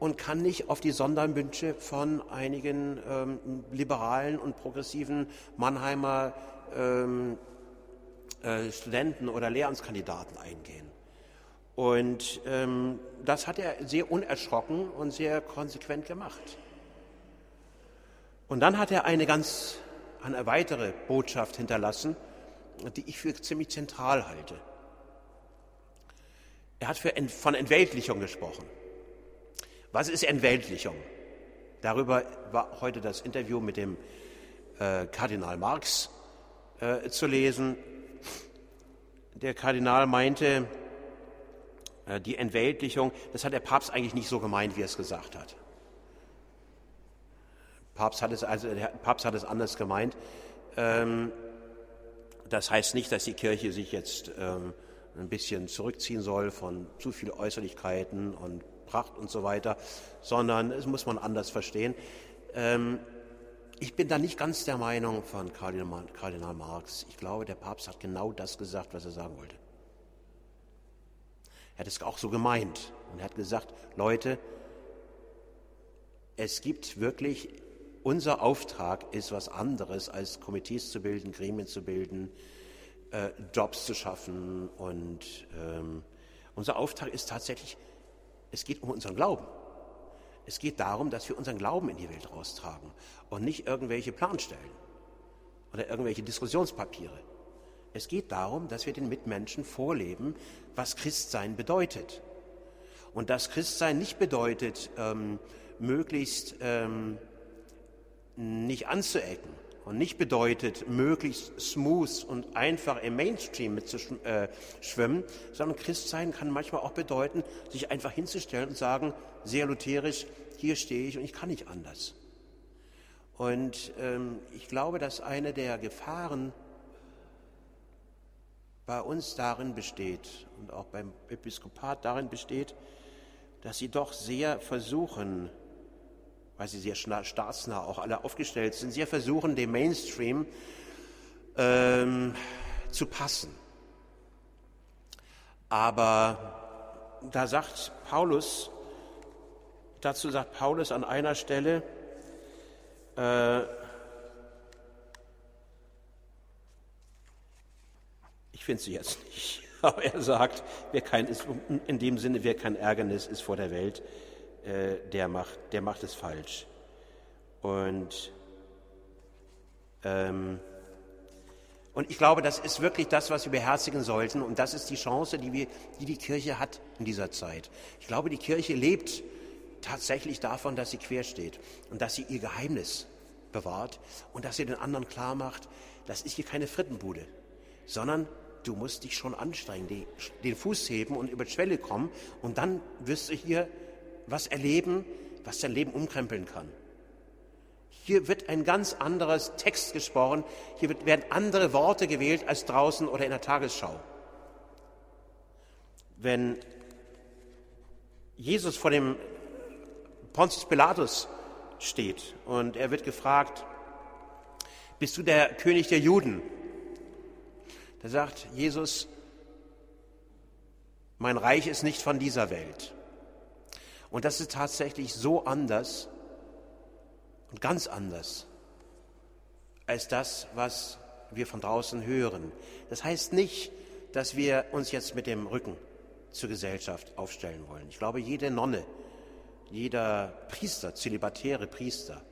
und kann nicht auf die Sonderwünsche von einigen ähm, liberalen und progressiven Mannheimer ähm, äh, Studenten oder Lehramtskandidaten eingehen. Und ähm, das hat er sehr unerschrocken und sehr konsequent gemacht. Und dann hat er eine ganz eine weitere Botschaft hinterlassen, die ich für ziemlich zentral halte. Er hat für, von Entweltlichung gesprochen. Was ist Entweltlichung? Darüber war heute das Interview mit dem äh, Kardinal Marx äh, zu lesen. Der Kardinal meinte, äh, die Entweltlichung, das hat der Papst eigentlich nicht so gemeint, wie er es gesagt hat. Papst hat es, also, der Papst hat es anders gemeint. Ähm, das heißt nicht, dass die Kirche sich jetzt ähm, ein bisschen zurückziehen soll von zu viel Äußerlichkeiten und Pracht und so weiter, sondern es muss man anders verstehen. Ähm, ich bin da nicht ganz der Meinung von Kardinal, Kardinal Marx. Ich glaube, der Papst hat genau das gesagt, was er sagen wollte. Er hat es auch so gemeint und er hat gesagt, Leute, es gibt wirklich, unser Auftrag ist was anderes, als Komitees zu bilden, Gremien zu bilden, äh, Jobs zu schaffen und ähm, unser Auftrag ist tatsächlich es geht um unseren Glauben. Es geht darum, dass wir unseren Glauben in die Welt raustragen und nicht irgendwelche Planstellen oder irgendwelche Diskussionspapiere. Es geht darum, dass wir den Mitmenschen vorleben, was Christsein bedeutet. Und dass Christsein nicht bedeutet, ähm, möglichst ähm, nicht anzuecken, und nicht bedeutet, möglichst smooth und einfach im Mainstream mitzuschwimmen, äh, sondern Christsein kann manchmal auch bedeuten, sich einfach hinzustellen und sagen, sehr lutherisch, hier stehe ich und ich kann nicht anders. Und ähm, ich glaube, dass eine der Gefahren bei uns darin besteht und auch beim Episkopat darin besteht, dass sie doch sehr versuchen, weil sie sehr staatsnah auch alle aufgestellt sind, sehr versuchen, dem Mainstream ähm, zu passen. Aber da sagt Paulus, dazu sagt Paulus an einer Stelle, äh, ich finde sie jetzt nicht, aber er sagt, wer kein, in dem Sinne, wer kein Ärgernis ist vor der Welt, äh, der, macht, der macht es falsch. Und, ähm, und ich glaube, das ist wirklich das, was wir beherzigen sollten. Und das ist die Chance, die, wir, die die Kirche hat in dieser Zeit. Ich glaube, die Kirche lebt tatsächlich davon, dass sie quer steht und dass sie ihr Geheimnis bewahrt und dass sie den anderen klar macht, das ist hier keine Frittenbude, sondern du musst dich schon anstrengen, den Fuß heben und über die Schwelle kommen und dann wirst du hier was erleben, was dein Leben umkrempeln kann. Hier wird ein ganz anderes Text gesprochen, hier werden andere Worte gewählt als draußen oder in der Tagesschau. Wenn Jesus vor dem Pontius Pilatus steht und er wird gefragt, bist du der König der Juden? Da sagt Jesus, mein Reich ist nicht von dieser Welt. Und das ist tatsächlich so anders und ganz anders als das, was wir von draußen hören. Das heißt nicht, dass wir uns jetzt mit dem Rücken zur Gesellschaft aufstellen wollen. Ich glaube, jede Nonne, jeder Priester, zölibatäre Priester,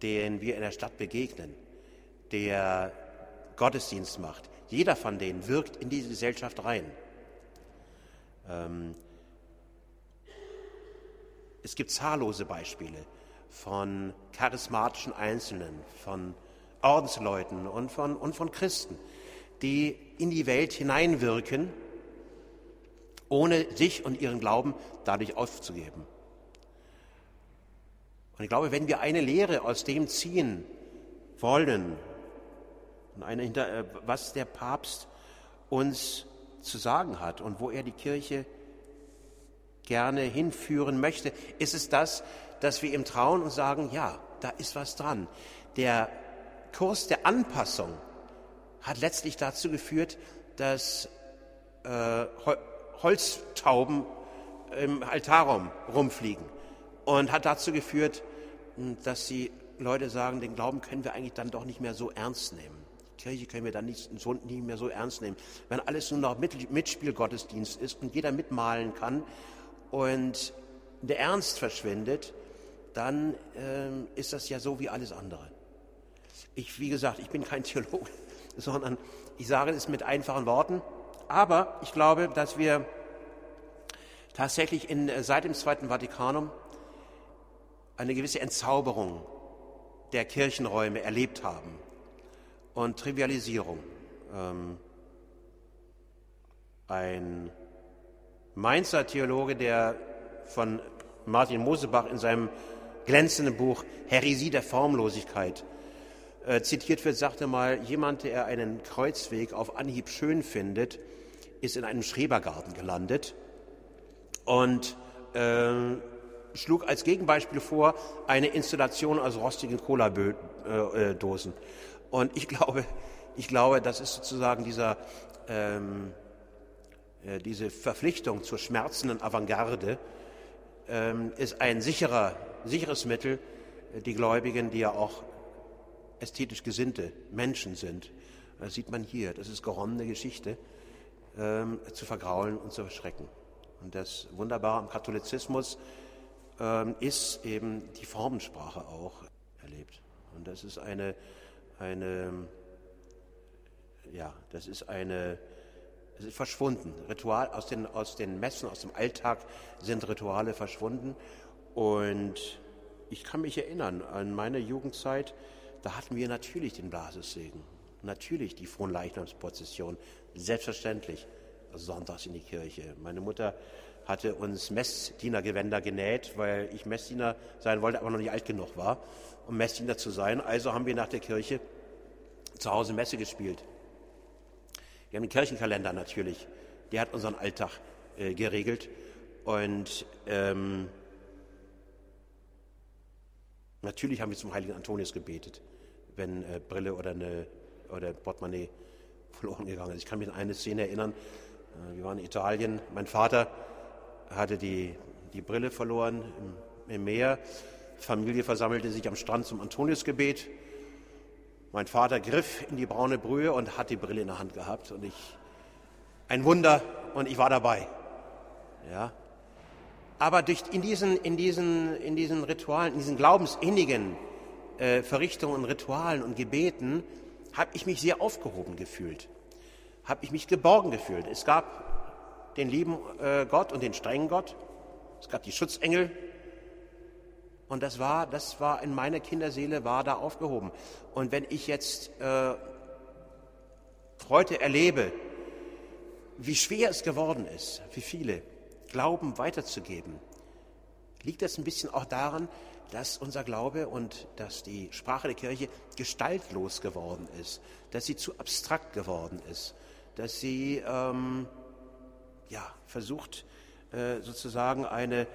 den wir in der Stadt begegnen, der Gottesdienst macht, Jeder von denen wirkt in diese Gesellschaft rein. Ähm, es gibt zahllose Beispiele von charismatischen Einzelnen, von Ordensleuten und von, und von Christen, die in die Welt hineinwirken, ohne sich und ihren Glauben dadurch aufzugeben. Und ich glaube, wenn wir eine Lehre aus dem ziehen wollen, äh, was der Papst uns zu sagen hat und wo er die Kirche gerne hinführen möchte, ist es das, dass wir ihm trauen und sagen, ja, da ist was dran. Der Kurs der Anpassung hat letztlich dazu geführt, dass äh, Holztauben im Altarraum rumfliegen und hat dazu geführt, dass die Leute sagen, den Glauben können wir eigentlich dann doch nicht mehr so ernst nehmen. Die Kirche können wir dann nicht, so, nicht mehr so ernst nehmen. Wenn alles nur noch Mitspielgottesdienst ist und jeder mitmalen kann und der Ernst verschwindet, dann ähm, ist das ja so wie alles andere. Ich, wie gesagt, ich bin kein Theologe, sondern ich sage es mit einfachen Worten. Aber ich glaube, dass wir tatsächlich in, äh, seit dem Zweiten Vatikanum eine gewisse Entzauberung der Kirchenräume erlebt haben und Trivialisierung. Ähm, ein Mainzer Theologe, der von Martin Mosebach in seinem glänzenden Buch Heresie der Formlosigkeit äh, zitiert wird, sagte mal, jemand, der einen Kreuzweg auf Anhieb schön findet, ist in einem Schrebergarten gelandet und äh, schlug als Gegenbeispiel vor eine Installation aus rostigen Cola-Dosen. Und ich glaube, ich glaube, das ist sozusagen dieser, ähm, äh, diese Verpflichtung zur schmerzenden Avantgarde, ähm, ist ein sicherer, sicheres Mittel, die Gläubigen, die ja auch ästhetisch gesinnte Menschen sind, das sieht man hier, das ist geronnene Geschichte, ähm, zu vergraulen und zu verschrecken. Und das Wunderbare am Katholizismus ähm, ist eben die Formensprache auch erlebt. Und das ist eine, eine ja, das ist eine, verschwunden. Ritual aus den, aus den Messen, aus dem Alltag sind Rituale verschwunden. Und ich kann mich erinnern an meine Jugendzeit, da hatten wir natürlich den Blasessegen, natürlich die Fronleichnamsprozession, selbstverständlich sonntags in die Kirche. Meine Mutter hatte uns Messdienergewänder genäht, weil ich Messdiener sein wollte, aber noch nicht alt genug war, um Messdiener zu sein. Also haben wir nach der Kirche zu Hause Messe gespielt. Wir haben den Kirchenkalender natürlich, der hat unseren Alltag äh, geregelt. Und ähm, natürlich haben wir zum heiligen Antonius gebetet, wenn äh, Brille oder, eine, oder Portemonnaie verloren gegangen ist. Ich kann mich an eine Szene erinnern. Äh, wir waren in Italien. Mein Vater hatte die, die Brille verloren im, im Meer. Familie versammelte sich am Strand zum Antoniusgebet. Mein Vater griff in die braune Brühe und hat die Brille in der Hand gehabt. Und ich, ein Wunder, und ich war dabei. Ja. Aber durch, in, diesen, in, diesen, in diesen Ritualen, in diesen glaubensinnigen äh, Verrichtungen Ritualen und Gebeten, habe ich mich sehr aufgehoben gefühlt. Habe ich mich geborgen gefühlt. Es gab den lieben äh, Gott und den strengen Gott. Es gab die Schutzengel. Und das war, das war in meiner Kinderseele war da aufgehoben. Und wenn ich jetzt äh, heute erlebe, wie schwer es geworden ist, für viele Glauben weiterzugeben, liegt das ein bisschen auch daran, dass unser Glaube und dass die Sprache der Kirche gestaltlos geworden ist, dass sie zu abstrakt geworden ist, dass sie ähm, ja, versucht äh, sozusagen eine,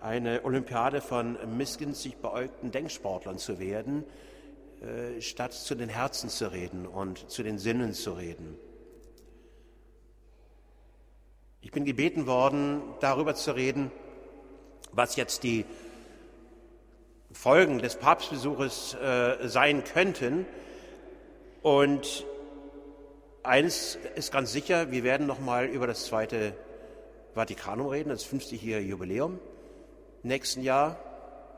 eine Olympiade von missgünstig beäugten Denksportlern zu werden, äh, statt zu den Herzen zu reden und zu den Sinnen zu reden. Ich bin gebeten worden, darüber zu reden, was jetzt die Folgen des Papstbesuches äh, sein könnten. Und eines ist ganz sicher, wir werden noch mal über das zweite Vatikanum reden, das 50-jährige Jubiläum nächsten Jahr.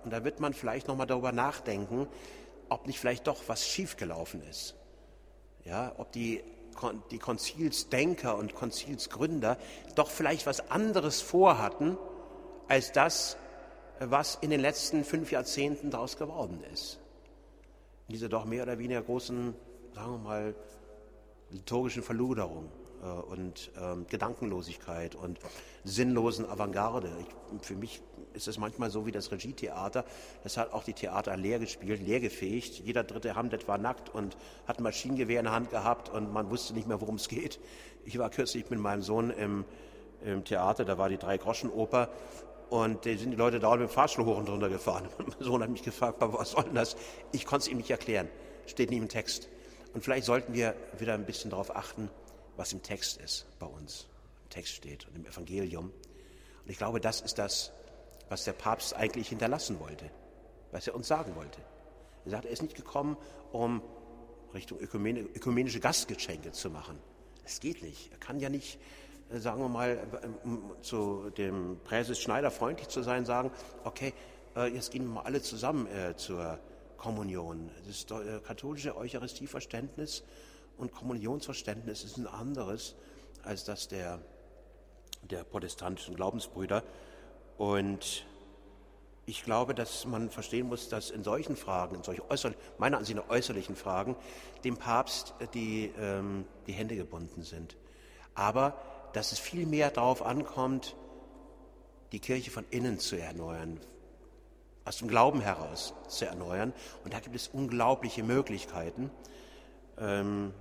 Und da wird man vielleicht noch mal darüber nachdenken, ob nicht vielleicht doch was schiefgelaufen ist. Ja, ob die die Konzilsdenker und Konzilsgründer doch vielleicht was anderes vorhatten, als das, was in den letzten fünf Jahrzehnten daraus geworden ist. In dieser doch mehr oder weniger großen, sagen wir mal, liturgischen Verluderung und ähm, Gedankenlosigkeit und sinnlosen Avantgarde. Ich, für mich ist es manchmal so wie das Regietheater. Das hat auch die Theater leer gespielt, leer gefegt. Jeder dritte Hamlet war nackt und hat ein Maschinengewehr in der Hand gehabt und man wusste nicht mehr, worum es geht. Ich war kürzlich mit meinem Sohn im, im Theater, da war die Drei-Groschen-Oper und da sind die Leute dauernd mit dem Fahrstuhl hoch und runter gefahren. Mein Sohn hat mich gefragt, was soll denn das? Ich konnte es ihm nicht erklären. Steht nicht im Text. Und vielleicht sollten wir wieder ein bisschen darauf achten, was im Text ist bei uns. Im Text steht und im Evangelium. Und ich glaube, das ist das, was der Papst eigentlich hinterlassen wollte, was er uns sagen wollte. Er sagt, er ist nicht gekommen, um Richtung ökumenische Gastgeschenke zu machen. Es geht nicht. Er kann ja nicht äh, sagen wir mal, äh, zu dem Präses Schneider freundlich zu sein, sagen, okay, äh, jetzt gehen wir mal alle zusammen zur Kommunion. Das katholische Eucharistieverständnis und Kommunionsverständnis ist ein anderes als das der, der protestantischen Glaubensbrüder. Und ich glaube, dass man verstehen muss, dass in solchen Fragen, in solchen äußerlich, meiner Ansicht nach äußerlichen Fragen, dem Papst die, ähm, die Hände gebunden sind. Aber dass es viel mehr darauf ankommt, die Kirche von innen zu erneuern, aus dem Glauben heraus zu erneuern. Und da gibt es unglaubliche Möglichkeiten. Ähm,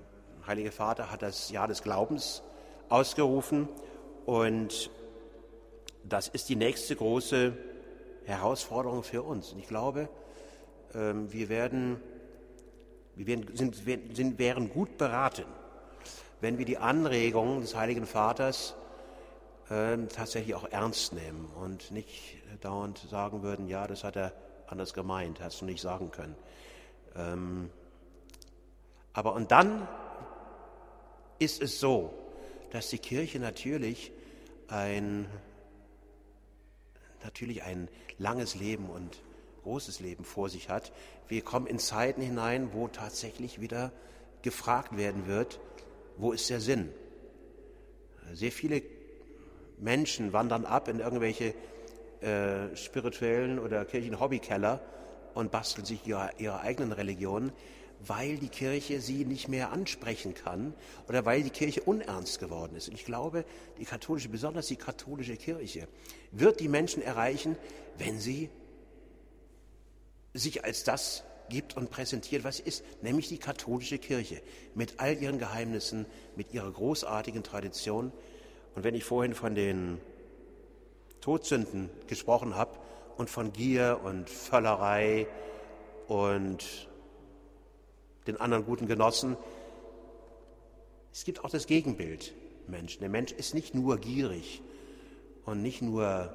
Heilige Vater hat das Jahr des Glaubens ausgerufen und das ist die nächste große Herausforderung für uns. Und ich glaube, ähm, wir werden, wir werden, sind, sind, wären gut beraten, wenn wir die Anregungen des Heiligen Vaters äh, tatsächlich auch ernst nehmen und nicht dauernd sagen würden, ja, das hat er anders gemeint, hast du nicht sagen können. Ähm, aber und dann ist es so, dass die Kirche natürlich ein, natürlich ein langes Leben und großes Leben vor sich hat. Wir kommen in Zeiten hinein, wo tatsächlich wieder gefragt werden wird, wo ist der Sinn? Sehr viele Menschen wandern ab in irgendwelche äh, spirituellen oder kirchlichen Hobbykeller und basteln sich ihre, ihre eigenen Religionen, weil die Kirche sie nicht mehr ansprechen kann oder weil die Kirche unernst geworden ist. Und ich glaube, die katholische, besonders die katholische Kirche, wird die Menschen erreichen, wenn sie sich als das gibt und präsentiert, was ist, nämlich die katholische Kirche mit all ihren Geheimnissen, mit ihrer großartigen Tradition. Und wenn ich vorhin von den Todsünden gesprochen habe und von Gier und Völlerei und den anderen guten Genossen, es gibt auch das Gegenbild Menschen. Der Mensch ist nicht nur gierig und nicht nur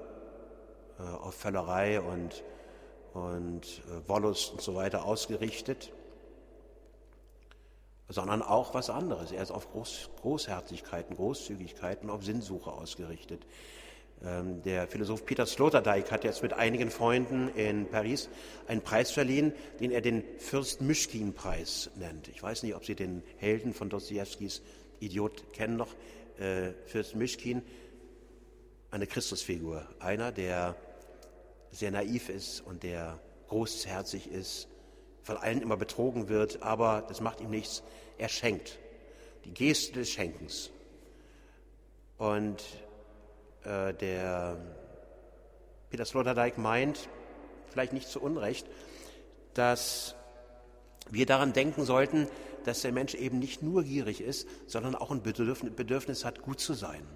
äh, auf Völlerei und und äh, Wollust und so weiter ausgerichtet, sondern auch was anderes. Er ist auf Groß, Großherzigkeiten, Großzügigkeiten, auf Sinnsuche ausgerichtet. Ähm, der Philosoph Peter Sloterdijk hat jetzt mit einigen Freunden in Paris einen Preis verliehen, den er den Fürst Mischkin-Preis nennt. Ich weiß nicht, ob Sie den Helden von Dostoevskis Idiot kennen noch. Äh, Fürst Mischkin, eine Christusfigur, einer, der sehr naiv ist und der großherzig ist, von allen immer betrogen wird, aber das macht ihm nichts. Er schenkt. Die Geste des Schenkens. Und äh, der Peter Sloterdijk meint, vielleicht nicht zu Unrecht, dass wir daran denken sollten, dass der Mensch eben nicht nur gierig ist, sondern auch ein Bedürfnis hat, gut zu sein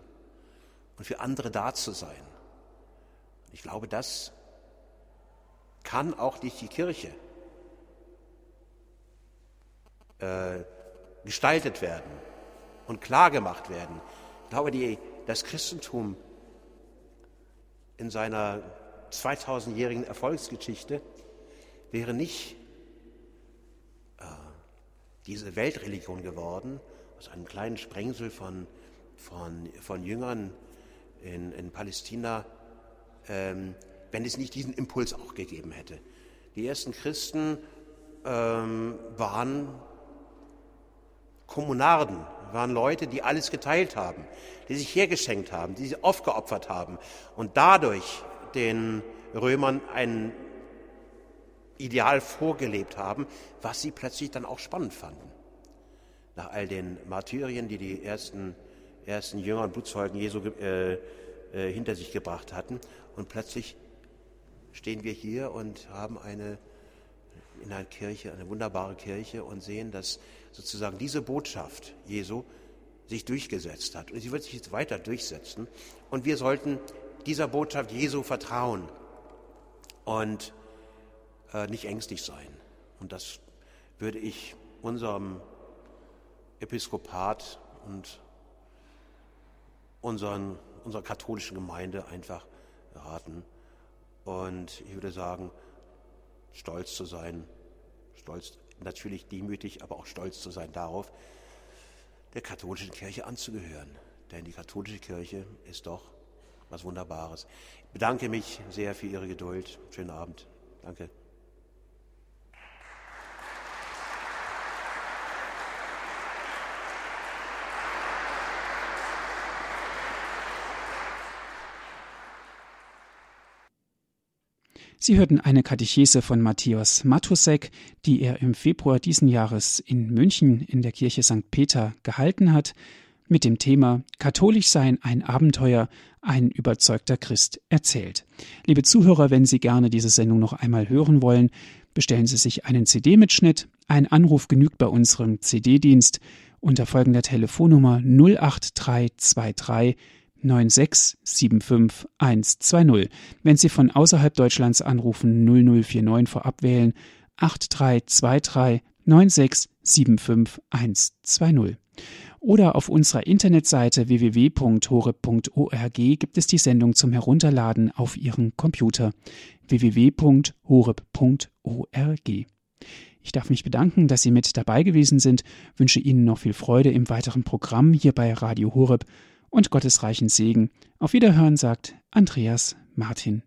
und für andere da zu sein. Ich glaube, das kann auch durch die Kirche äh, gestaltet werden und klargemacht werden. Ich glaube, die, das Christentum in seiner 2000-jährigen Erfolgsgeschichte wäre nicht äh, diese Weltreligion geworden, aus einem kleinen Sprengsel von, von, von Jüngern in, in Palästina, ähm, wenn es nicht diesen Impuls auch gegeben hätte. Die ersten Christen ähm, waren Kommunarden, waren Leute, die alles geteilt haben, die sich hergeschenkt haben, die sich aufgeopfert haben und dadurch den Römern ein Ideal vorgelebt haben, was sie plötzlich dann auch spannend fanden. Nach all den Martyrien, die die ersten, ersten Jünger und Blutzeugen Jesu äh, äh, hinter sich gebracht hatten. Und plötzlich stehen wir hier und haben eine, in einer Kirche, eine wunderbare Kirche und sehen, dass sozusagen diese Botschaft Jesu sich durchgesetzt hat. Und sie wird sich jetzt weiter durchsetzen. Und wir sollten dieser Botschaft Jesu vertrauen und äh, nicht ängstlich sein. Und das würde ich unserem Episkopat und unseren, unserer katholischen Gemeinde einfach raten. Und ich würde sagen, stolz zu sein, stolz, natürlich demütig, aber auch stolz zu sein darauf, der katholischen Kirche anzugehören. Denn die katholische Kirche ist doch was Wunderbares. Ich bedanke mich sehr für Ihre Geduld. Schönen Abend. Danke. Sie hörten eine Katechese von Matthias Matusek, die er im Februar diesen Jahres in München in der Kirche St. Peter gehalten hat, mit dem Thema Katholisch sein ein Abenteuer, ein überzeugter Christ erzählt. Liebe Zuhörer, wenn Sie gerne diese Sendung noch einmal hören wollen, bestellen Sie sich einen CD-Mitschnitt. Ein Anruf genügt bei unserem CD-Dienst unter folgender Telefonnummer 08323 9675120. Wenn Sie von außerhalb Deutschlands anrufen, 0049 vorab wählen 8323 9675120. Oder auf unserer Internetseite www.horeb.org gibt es die Sendung zum Herunterladen auf Ihren Computer www.horeb.org. Ich darf mich bedanken, dass Sie mit dabei gewesen sind, wünsche Ihnen noch viel Freude im weiteren Programm hier bei Radio Horeb und Gottes reichen Segen. Auf Wiederhören sagt Andreas Martin.